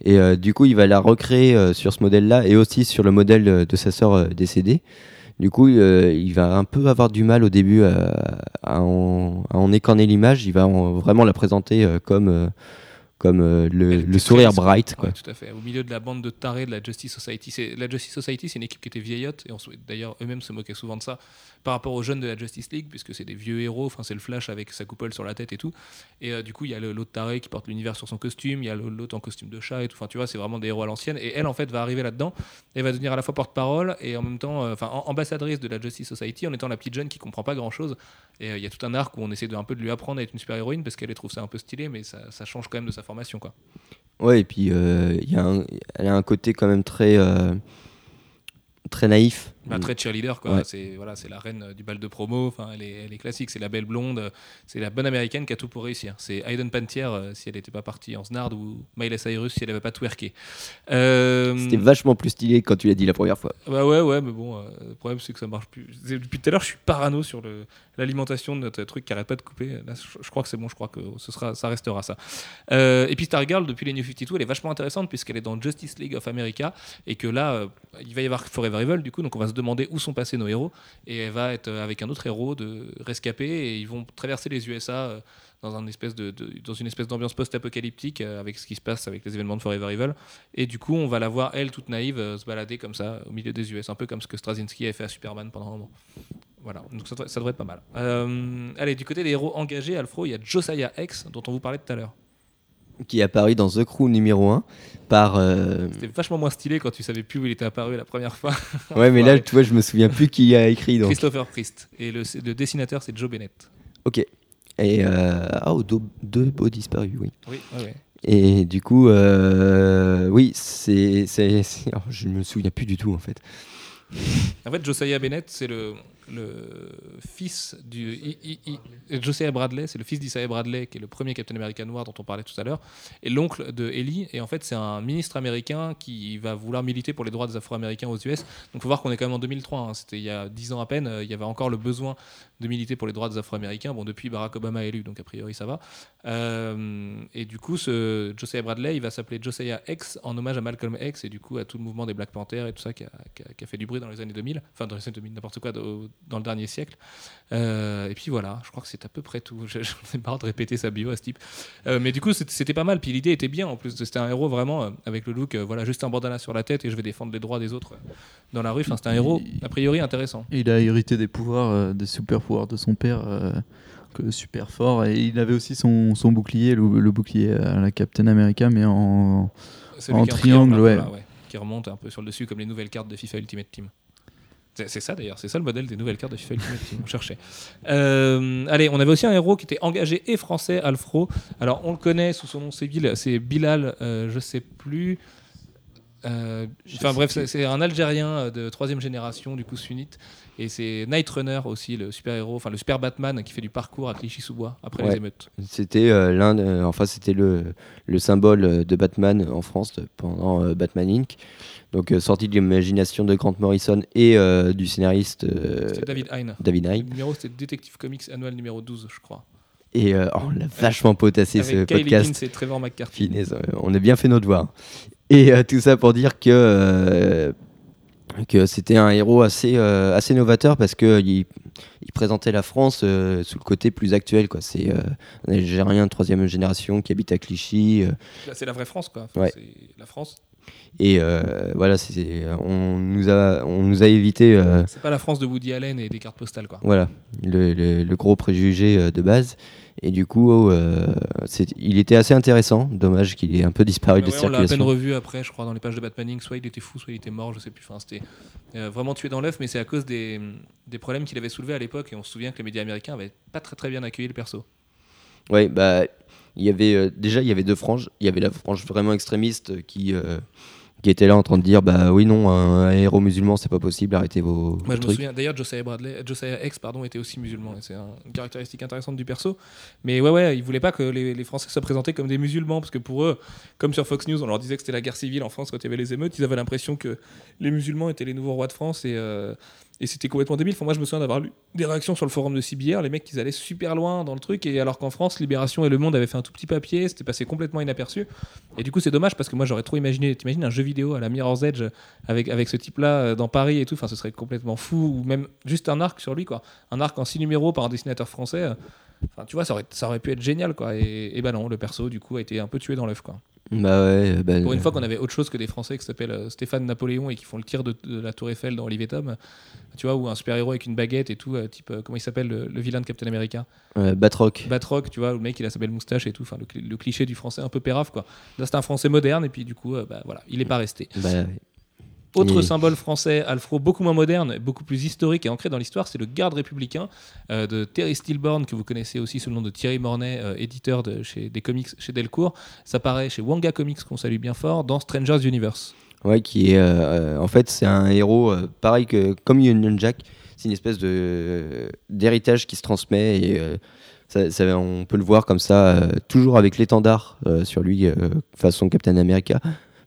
Et du coup, il va la recréer sur ce modèle-là et aussi sur le modèle de sa sœur décédée. Du coup, euh, il va un peu avoir du mal au début à, à en, à en écorner l'image. Il va en- vraiment la présenter euh, comme, euh, comme euh, le, sourire bright. Quoi. Ouais, tout à fait. Au milieu de la bande de tarés de la Justice Society. La Justice Society, c'est une équipe qui était vieillotte, et d'ailleurs, eux-mêmes se moquaient souvent de ça par rapport aux jeunes de la Justice League, puisque c'est des vieux héros, enfin, c'est le Flash avec sa coupole sur la tête et tout. Et euh, du coup, il y a l'autre taré qui porte l'univers sur son costume, il y a l'autre en costume de chat et tout. Enfin, tu vois, c'est vraiment des héros à l'ancienne. Et elle, en fait, va arriver là-dedans, et va devenir à la fois porte-parole et en même temps, euh, enfin, am- ambassadrice de la Justice Society, en étant la petite jeune qui comprend pas grand-chose. Et euh, il y a tout un arc où on essaie de, un peu de lui apprendre à être une super-héroïne, parce qu'elle elle trouve ça un peu stylé, mais ça, ça change quand même de sa formation, quoi. Ouais, et puis il y a un, elle a un côté quand même très, très naïf. Bah, très cheerleader quoi. Ouais. c'est voilà la reine du bal de promo. Enfin elle est, elle est classique. C'est la belle blonde. C'est la bonne américaine qui a tout pour réussir. C'est Hayden Pantier euh, si elle n'était pas partie en snard ou Miley Cyrus si elle avait pas twerké Euh, C'était vachement plus stylé quand tu l'as dit la première fois. bah ouais ouais mais bon euh, le problème c'est que ça marche plus. Depuis tout à l'heure je suis parano sur l'alimentation de notre truc qui arrête pas de couper. Là je, je crois que c'est bon je crois que ce sera ça restera ça. Et puis Stargirl depuis les New 52 elle est vachement intéressante puisqu'elle est dans Justice League of America et que là il va y avoir Forever Evil du coup donc on va se demander où sont passés nos héros et elle va être euh, avec un autre héros de rescapé et ils vont traverser les USA euh, dans, une espèce d'ambiance post-apocalyptique euh, avec ce qui se passe avec les événements de Forever Evil et du coup on va la voir elle toute naïve se balader comme ça au milieu des US un peu comme ce que Straczynski avait fait à Superman pendant un moment voilà, donc ça, devrait- être pas mal. Allez, du côté des héros engagés, Alfro, il y a Josiah X, dont on vous parlait tout à l'heure. Qui est apparu dans The Crew numéro 1 par. euh, C'était vachement moins stylé quand tu savais plus où il était apparu la première fois. Ouais, mais là, tu vois, je me souviens plus qui a écrit. Donc. Christopher Priest. Et le, le dessinateur, c'est Joe Bennett. Ok. Et. Euh... Ah, oh, deux, beaux disparus, oui. Oui, ouais. Et du coup, euh, oui, c'est. c'est- je me souviens plus du tout, en fait. En fait, Josiah Bennett, c'est le, le fils du. Josiah Bradley, c'est le fils d'Isaiah Bradley, qui est le premier Captain America noir dont on parlait tout à l'heure, et l'oncle de Ellie. Et en fait, c'est un ministre américain qui va vouloir militer pour les droits des Afro-Américains aux US. Donc, il faut voir qu'on est quand même en 2003. hein. C'était il y a 10 ans à peine. Il y avait encore le besoin de militer pour les droits des Afro-Américains. Bon, depuis, Barack Obama est élu, donc a priori, ça va. Euh, et du coup, ce Josiah Bradley, il va s'appeler Josiah X en hommage à Malcolm X et du coup à tout le mouvement des Black Panthers et tout ça qui a, fait du bruit dans les années 2000, enfin dans les années 2000, n'importe quoi, dans le dernier siècle. Euh, et puis voilà, je crois que c'est à peu près tout. Je- J'en ai marre de répéter sa bio à ce type. Euh, mais du coup, c'était pas mal. Puis l'idée était bien en plus. C'était un héros vraiment euh, avec le look, voilà, juste un bandana sur la tête et je vais défendre les droits des autres dans la rue. Enfin, c'était un héros a priori intéressant. Il a hérité des pouvoirs, des super pouvoirs de son père, que super fort. Et il avait aussi son, son bouclier, le, le bouclier à la Captain America, mais en. Triangle, là, ouais. voilà, Qui remonte un peu sur le dessus comme les nouvelles cartes de FIFA Ultimate Team. C'est ça d'ailleurs, c'est ça le modèle des nouvelles cartes de FIFA Ultimate Team. On cherchait. Euh, allez, on avait aussi un héros qui était engagé et français, Alfro. Alors on le connaît sous son nom civil, c'est Bilal, euh, je sais plus. Euh, Enfin bref, c'est un Algérien euh, de troisième génération, du coup sunnite. Et c'est Night Runner aussi, le super-héros, enfin le super Batman qui fait du parcours à Clichy-sous-Bois après Ouais. les émeutes. C'était euh, l'un, de- enfin c'était le, le symbole euh, de Batman en France euh, pendant euh, Batman Inc. Donc euh, sorti de l'imagination de Grant Morrison et euh, du scénariste euh, C'était David Hein. David Le numéro, c'était Detective Comics annuel numéro 12, je crois. Et euh, oh, on l'a vachement potassé ce Avec Kyle podcast. Trevor McCarthy. Finesse, on a bien fait notre devoir. Et euh, tout ça pour dire que, euh, que c'était un héros assez, euh, assez novateur parce qu'il il présentait la France euh, sous le côté plus actuel. quoi. C'est euh, un Algérien de troisième génération qui habite à Clichy. Là, C'est la vraie France, quoi. Enfin, Ouais. C'est la France. et voilà, c'est- on, nous a, on nous a évité C'est pas la France de Woody Allen et des cartes postales, quoi. voilà, le, le- le gros préjugé de base. Et du coup, euh, c'est- il était assez intéressant. Dommage qu'il ait un peu disparu Mais de ouais, on l'a à peine revu après, je crois, dans les pages de Batman Inc. Soit il était fou, soit il était mort, je sais plus. Enfin, c'était euh, vraiment tué dans l'œuf, mais c'est à cause des, des problèmes qu'il avait soulevés à l'époque. Et on se souvient que les médias américains avaient pas très très bien accueilli le perso. Ouais, bah, il y avait euh, déjà il y avait deux franges. Il y avait la frange vraiment extrémiste euh, qui euh, qui était là en train de dire bah oui non un, héros musulman c'est pas possible arrêtez vos, vos Moi, je me trucs. souviens. D'ailleurs, Josiah Bradley, Josiah X, pardon, était aussi musulman. Et c'est un- une caractéristique intéressante du perso. Mais ouais, ouais, ils voulaient pas que les, les Français soient présentés comme des musulmans, parce que pour eux, comme sur Fox News, on leur disait que c'était la guerre civile en France quand il y avait les émeutes, ils avaient l'impression que les musulmans étaient les nouveaux rois de France et euh, et c'était complètement débile. Enfin, moi, je me souviens d'avoir lu des réactions sur le forum de CBR, les mecs, ils allaient super loin dans le truc, et alors qu'en France, Libération et Le Monde avaient fait un tout petit papier, c'était passé complètement inaperçu. Et du coup, c'est dommage parce que moi, j'aurais trop imaginé, t'imagines un jeu vidéo à la Mirror's Edge avec, avec ce type-là euh, dans Paris et tout, enfin, ce serait complètement fou, ou même juste un arc sur lui, quoi. Un arc en six numéros par un dessinateur français. Euh, Enfin, tu vois, ça aurait, ça aurait pu être génial, quoi. Et, et bah non, le perso, du coup, a été un peu tué dans l'œuf, quoi. Bah ouais, bah, Pour une fois qu'on avait autre chose que des Français qui s'appellent euh, Stéphane Napoléon et qui font le tir de, de la Tour Eiffel dans Olivier Tom, tu vois, ou un super-héros avec une baguette et tout, euh, type, euh, comment il s'appelle, le, le vilain de Captain America? Euh, Batroc. Batroc, tu vois, le mec il a sa belle moustache et tout, enfin le, le cliché du français un peu pérave, quoi. Là c'est un français moderne et puis du coup, euh, bah voilà, il est pas resté. Bah, ouais. Autre symbole français, Alfro, beaucoup moins moderne, beaucoup plus historique et ancré dans l'histoire, c'est le garde républicain euh, de Terry Stillborn, que vous connaissez aussi sous le nom de Thierry Mornay, euh, éditeur de, chez, des comics chez Delcourt. Ça paraît chez Wanga Comics, qu'on salue bien fort, dans Strangers Universe. Ouais, qui est euh, en fait c'est un héros pareil que comme Union Jack, c'est une espèce d'héritage qui se transmet et ça, ça- on peut le voir comme ça toujours avec l'étendard sur lui façon Captain America,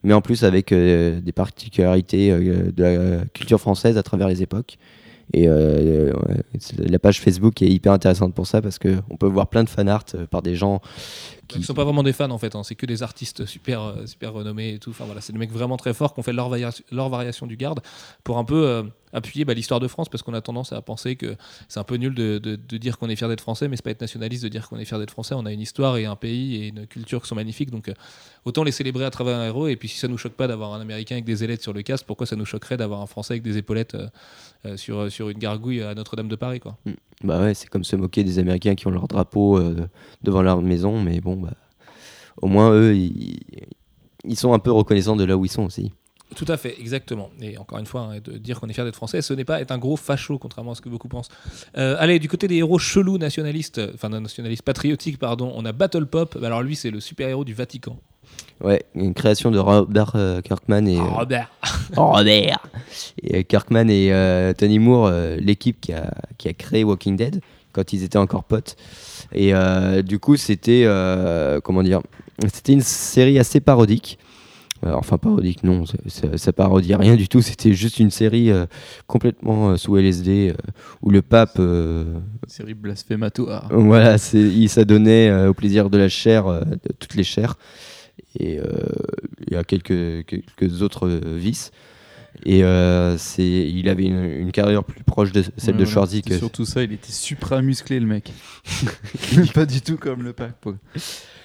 mais en plus avec euh, des particularités euh, de la culture française à travers les époques. Et euh, la page Facebook est hyper intéressante pour ça parce que on peut voir plein de fan art euh, par des gens Qui ne sont pas vraiment des fans en fait, hein, c'est que des artistes super, euh, super renommés et tout. Enfin voilà, c'est des mecs vraiment très forts qui ont fait leur, varia- leur variation du garde pour un peu euh, appuyer bah, l'histoire de France parce qu'on a tendance à penser que c'est un peu nul de, de- de dire qu'on est fier d'être français, mais c'est pas être nationaliste de dire qu'on est fier d'être français. On a une histoire et un pays et une culture qui sont magnifiques, donc euh, autant les célébrer à travers un héros. Et puis si ça nous choque pas d'avoir un Américain avec des ailettes sur le casque, pourquoi ça nous choquerait d'avoir un Français avec des épaulettes euh, sur, sur une gargouille à Notre-Dame de Paris quoi? Bah ouais, c'est comme se moquer des Américains qui ont leur drapeau devant leur maison, mais bon, au moins eux, ils, ils sont un peu reconnaissants de là où ils sont aussi. Tout à fait, exactement. Et encore une fois, hein, de dire qu'on est fier d'être français, ce n'est pas être un gros facho, contrairement à ce que beaucoup pensent. Euh, allez, du côté des héros chelous nationalistes, euh, enfin nationalistes patriotiques, pardon, on a Battle Pop. Alors lui, c'est le super-héros du Vatican. Ouais, une création de Robert euh, Kirkman et, euh, Ah, Robert Robert et euh, Kirkman et euh, Tony Moore, euh, l'équipe qui a, qui a créé Walking Dead quand ils étaient encore potes. Et euh, du coup, c'était euh, comment dire, c'était une série assez parodique. Euh, enfin parodique, non, ça, ça, ça parodie rien du tout. C'était juste une série euh, complètement euh, sous LSD euh, où le pape, euh, Série blasphématoire. voilà, il s'adonnait au plaisir de la chair, de toutes les chairs, et il y a quelques, quelques autres vices. Et euh, c'est, il avait une, une carrière plus proche de celle Ouais, de voilà. Schwarzy C'est que. Surtout ça, il était supra musclé le mec. pas du tout comme le pape.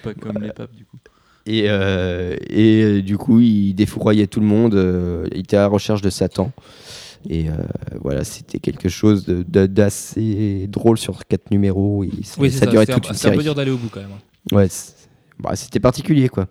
Pas comme les papes du coup. Et, euh, et euh, du coup, il défouraillait tout le monde. euh, il était à la recherche de Satan. Et euh, voilà, c'était quelque chose de- de- d'assez drôle sur quatre numéros. Et Oui, ça ça. durait toute un, une c'est un peu série. dur d'aller au bout quand même. hein. Ouais, bah, c'était particulier quoi.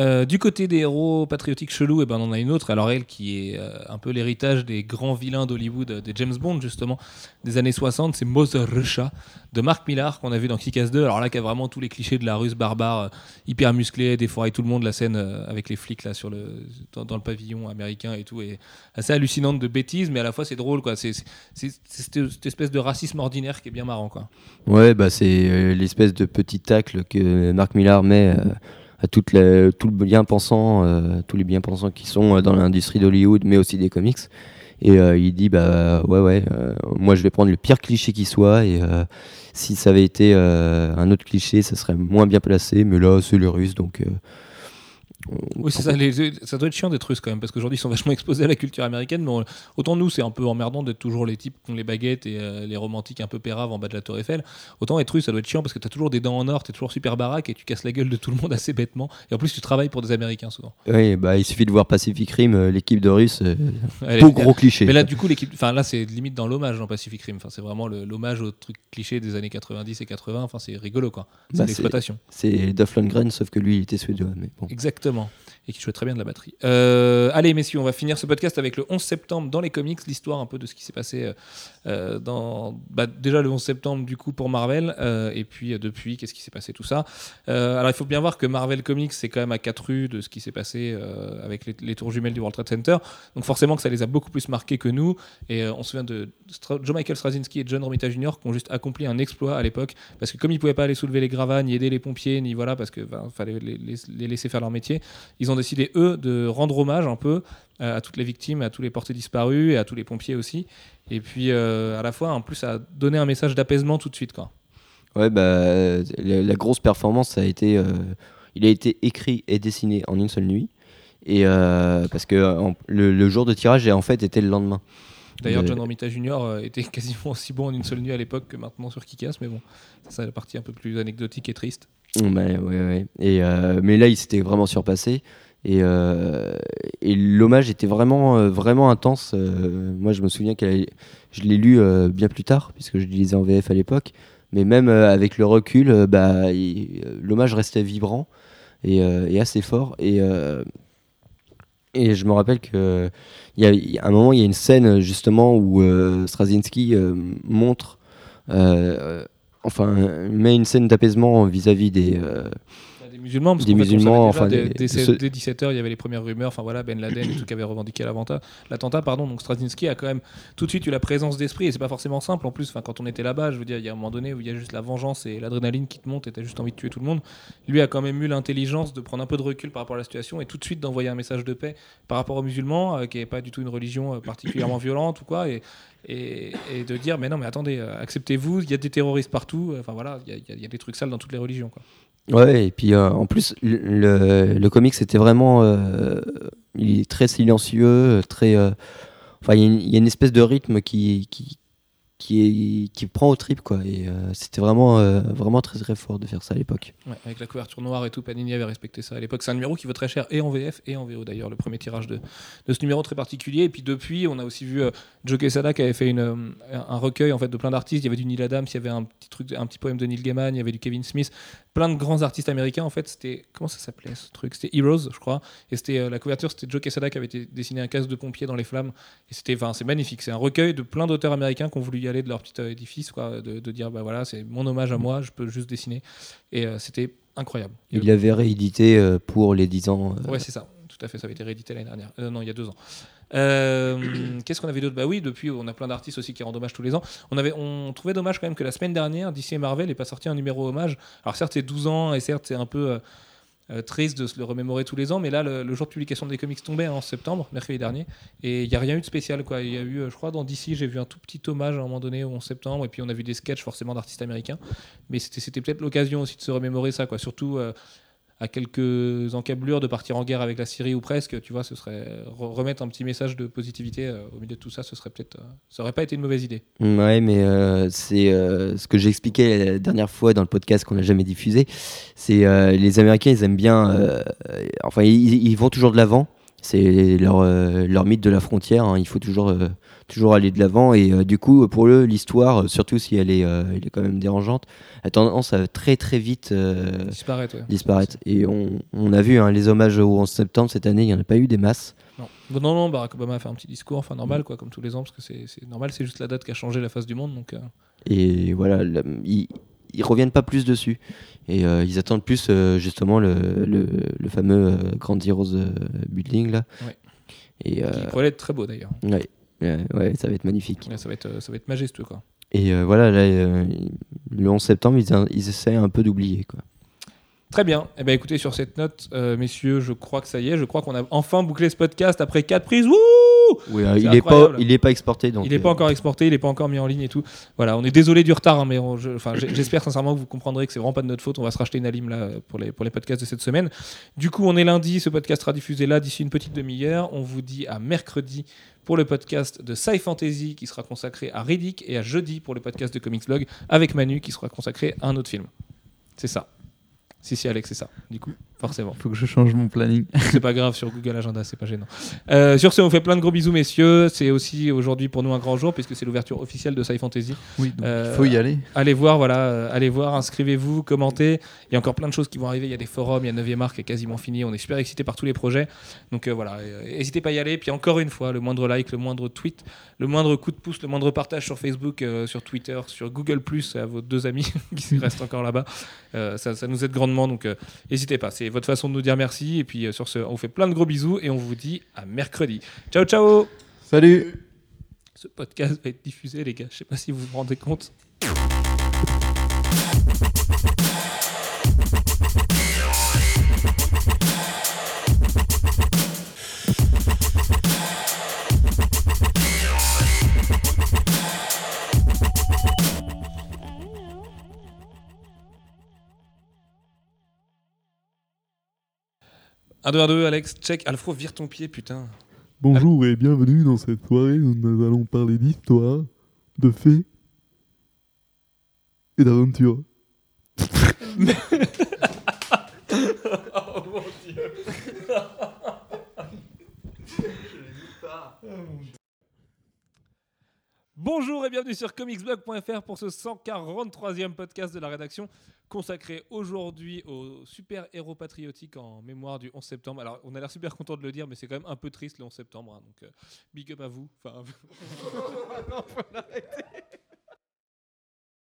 Euh, du côté des héros patriotiques chelous, et eh ben, on en a une autre. Alors, elle qui est euh, un peu l'héritage des grands vilains d'Hollywood, euh, des James Bond, justement, des années 60. C'est Mother Russia de Mark Millar qu'on a vu dans Kick-Ass 2. Alors là, qui a vraiment tous les clichés de la russe barbare, hyper musclée, défouraille tout le monde. La scène avec les flics là, sur le, dans, le pavillon américain et tout est assez hallucinante de bêtises, mais à la fois c'est drôle. quoi. C'est cette espèce de racisme ordinaire qui est bien marrant. quoi. Ouais, bah, c'est l'espèce de petit tacle que Mark Millar met à tout le bien pensant, euh, tous les bien pensants qui sont euh, dans l'industrie d'Hollywood, mais aussi des comics. Et euh, il dit bah ouais ouais, moi je vais prendre le pire cliché qui soit et si ça avait été un autre cliché, ça serait moins bien placé. Mais là c'est le russe donc oui, c'est ça, ça doit être chiant d'être russe quand même, parce qu'aujourd'hui ils sont vachement exposés à la culture américaine, mais autant nous c'est un peu emmerdant d'être toujours les types qui ont les baguettes et euh, les romantiques un peu péraves en bas de la Tour Eiffel. Autant être russe ça doit être chiant parce que t'as toujours des dents en or, t'es toujours super baraque et tu casses la gueule de tout le monde assez bêtement. Et en plus tu travailles pour des Américains souvent. Oui, bah il suffit de voir Pacific Rim, euh, l'équipe de Russe, euh, gros cliché. Mais là du coup l'équipe, enfin là c'est limite dans l'hommage dans Pacific Rim, enfin, c'est vraiment l'hommage au truc cliché des années 90 et 80, enfin c'est rigolo quoi. C'est bah, l'exploitation. C'est Duff Lundgren sauf que lui il était suédois. Mais bon. Exactement et qui jouait très bien de la batterie. Euh, allez, messieurs, on va finir ce podcast avec le 11 septembre dans les comics, l'histoire un peu de ce qui s'est passé euh, euh. Bah, déjà le 11 septembre, du coup, pour Marvel, et puis depuis, qu'est-ce qui s'est passé, tout ça. alors, il faut bien voir que Marvel Comics, c'est quand même à 4 rues de ce qui s'est passé avec les, tours jumelles du World Trade Center. Donc, forcément, que ça les a beaucoup plus marqués que nous. Et on se souvient de Joe Michael Straczynski et John Romita Jr. qui ont juste accompli un exploit à l'époque, parce que comme ils pouvaient pas aller soulever les gravats, ni aider les pompiers, ni voilà, parce que bah, fallait les, laisser faire leur métier, ils ont décidé, eux, de rendre hommage un peu euh, à toutes les victimes, à tous les portés disparus et à tous les pompiers aussi. Et puis, euh, à la fois, en plus, à donner un message d'apaisement tout de suite. Quoi. Ouais, bah, la, grosse performance, ça a été. Euh, il a été écrit et dessiné en une seule nuit. Et parce que le, jour de tirage, en fait, était le lendemain. D'ailleurs, John Romita Jr. était quasiment aussi bon en une seule nuit à l'époque que maintenant sur Kikas, mais bon, ça c'est la partie un peu plus anecdotique et triste. Bah, ouais, ouais. Et, mais là, il s'était vraiment surpassé. Et, euh, et l'hommage était vraiment, euh, vraiment intense. Euh, moi, je me souviens que je l'ai lu bien plus tard, puisque je lisais en VF à l'époque. Mais même avec le recul, bah, l'hommage restait vibrant et, assez fort. Et, et je me rappelle qu'il y, un moment, il y a une scène justement où Straczynski montre, enfin, met une scène d'apaisement vis-à-vis des musulmans. Parce des musulmans, enfin. Dès, 17h, il y avait les premières rumeurs. Enfin voilà, Ben Laden et tout qui avait revendiqué l'attentat. pardon. Donc Straczynski a quand même tout de suite eu la présence d'esprit et c'est pas forcément simple. En plus, quand on était là-bas, je veux dire, il y a un moment donné où il y a juste la vengeance et l'adrénaline qui te monte et t'as juste envie de tuer tout le monde. Lui a quand même eu l'intelligence de prendre un peu de recul par rapport à la situation et tout de suite d'envoyer un message de paix par rapport aux musulmans, euh, qui n'est pas du tout une religion euh, particulièrement violente ou quoi. Et, et, de dire mais non mais attendez euh, acceptez-vous il y a des terroristes partout enfin voilà il y, y, a des trucs sales dans toutes les religions quoi. Ouais, et puis euh, en plus, le, le comic, c'était vraiment. Euh, il est très silencieux, très. Euh, enfin, il y, a une espèce de rythme qui, qui, qui, prend au trip quoi et c'était vraiment vraiment très très fort de faire ça à l'époque avec la couverture noire et tout Panini avait respecté ça à l'époque c'est un numéro qui vaut très cher et en VF et en VO d'ailleurs le premier tirage de, de, ce numéro très particulier et puis depuis on a aussi vu Joe Quesada qui avait fait une, un recueil en fait de plein d'artistes il y avait du Neil Adams il y avait un petit truc un petit poème de Neil Gaiman il y avait du Kevin Smith plein de grands artistes américains en fait c'était comment ça s'appelait ce truc? C'était Heroes je crois et c'était la couverture c'était Joe Quesada qui avait dessiné un casque de pompier dans les flammes et c'était enfin c'est magnifique c'est un recueil de plein d'auteurs américains qui ont voulu y aller de leur petit euh, édifice, quoi, de, dire bah voilà, c'est mon hommage à moi, je peux juste dessiner. Et euh, c'était incroyable. Il l'avait réédité euh, pour les 10 ans. Ouais, c'est ça, tout à fait, ça avait été réédité l'année dernière. non, il y a deux ans. Qu'est-ce qu'on avait d'autre? Bah oui, depuis, on a plein d'artistes aussi qui rendent hommage tous les ans. On, avait, on trouvait dommage quand même que la semaine dernière, DC et Marvel n'ait pas sorti un numéro hommage. Alors certes, c'est 12 ans et certes, c'est un peu euh, triste de se le remémorer tous les ans. Mais là, le, jour de publication des comics tombait en septembre, mercredi dernier, et il n'y a rien eu de spécial. Quoi. Il y a eu, euh, je crois, dans DC, j'ai vu un tout petit hommage à un moment donné en septembre, et puis on a vu des sketchs forcément d'artistes américains. Mais c'était peut-être l'occasion aussi de se remémorer ça, quoi. Surtout. Euh, à quelques encablures de partir en guerre avec la Syrie ou presque, tu vois, ce serait remettre un petit message de positivité euh, au milieu de tout ça, ce serait peut-être, euh, ça aurait pas été une mauvaise idée. Ouais, mais euh, c'est ce que j'ai expliqué la dernière fois dans le podcast qu'on n'a jamais diffusé. C'est les Américains, ils aiment bien, enfin, ils, vont toujours de l'avant. c'est leur, leur mythe de la frontière. hein. Il faut toujours, toujours aller de l'avant. Et euh, du coup, pour eux, l'histoire, euh, surtout si elle est, euh, elle est quand même dérangeante, a tendance à très très vite euh, Disparaître, ouais. disparaître. Et on, on a vu hein, les hommages au 11 septembre cette année, il n'y en a pas eu des masses. Non. Non, non, Barack Obama a fait un petit discours, enfin normal, quoi, comme tous les ans, parce que c'est normal, c'est juste la date qui a changé la face du monde. Donc, Et voilà, la- ils, ils reviennent pas plus dessus. Et euh, ils attendent plus euh, justement le, le, le fameux euh, Grand Heroes Building là. Ouais. Et qui pourrait être très beau d'ailleurs. ouais, ouais, ouais, ça va être magnifique. Ouais, ça, va être, euh, ça va être majestueux, quoi. Et euh, voilà, là, euh, le 11 septembre, ils, ils essaient un peu d'oublier. quoi. Très bien. Eh ben, écoutez, sur cette note, euh, messieurs, je crois que ça y est. Je crois qu'on a enfin bouclé ce podcast après 4 prises. Wouh Oui, euh, il n'est pas, incroyable. il est pas exporté. Donc, il n'est pas euh, encore exporté, il n'est pas encore mis en ligne et tout. Voilà, on est désolé du retard, hein, mais je- j'espère sincèrement que vous comprendrez que c'est vraiment pas de notre faute. On va se racheter une alim là pour les, pour les podcasts de cette semaine. Du coup, on est lundi, ce podcast sera diffusé là d'ici une petite demi-heure. On vous dit à mercredi pour le podcast de Sci Fantasy qui sera consacré à Riddick et à jeudi pour le podcast de Comics Blog avec Manu qui sera consacré à un autre film. C'est ça. Si, si, Alex, c'est ça. Du coup, forcément. Faut que je change mon planning. C'est pas grave sur Google Agenda, c'est pas gênant. Euh, sur ce, on vous fait plein de gros bisous, messieurs. C'est aussi aujourd'hui pour nous un grand jour puisque c'est l'ouverture officielle de Sci Fantasy. Oui, donc Euh, il faut y aller. Allez voir, voilà, euh, allez voir, inscrivez-vous, commentez. Il y a encore plein de choses qui vont arriver. Il y a des forums, il y a 9e Arc qui est quasiment fini. On est super excités par tous les projets. Donc euh, voilà, n'hésitez pas à y aller. Puis encore une fois, le moindre like, le moindre tweet, le moindre coup de pouce, le moindre partage sur Facebook, sur Twitter, sur Google à vos deux amis qui restent encore là-bas, ça, ça nous aide grandement. Donc euh, n'hésitez pas, c'est votre façon de nous dire merci. Et puis euh, sur ce, on vous fait plein de gros bisous et on vous dit à mercredi. Ciao, ciao Salut Ce podcast va être diffusé, les gars. Je sais pas si vous vous rendez compte. Un, deux, un, deux, Alex, check. Alfro, vire ton pied, putain. Bonjour et bienvenue dans cette soirée où nous allons parler d'histoire, de faits et d'aventures. Oh mon dieu. Bonjour et bienvenue sur comicsblog.fr pour ce 143e podcast de la rédaction consacré aujourd'hui au super-héros patriotique en mémoire du 11 septembre. Alors, on a l'air super content de le dire, mais c'est quand même un peu triste le 11 septembre. hein, donc, euh, big up à vous.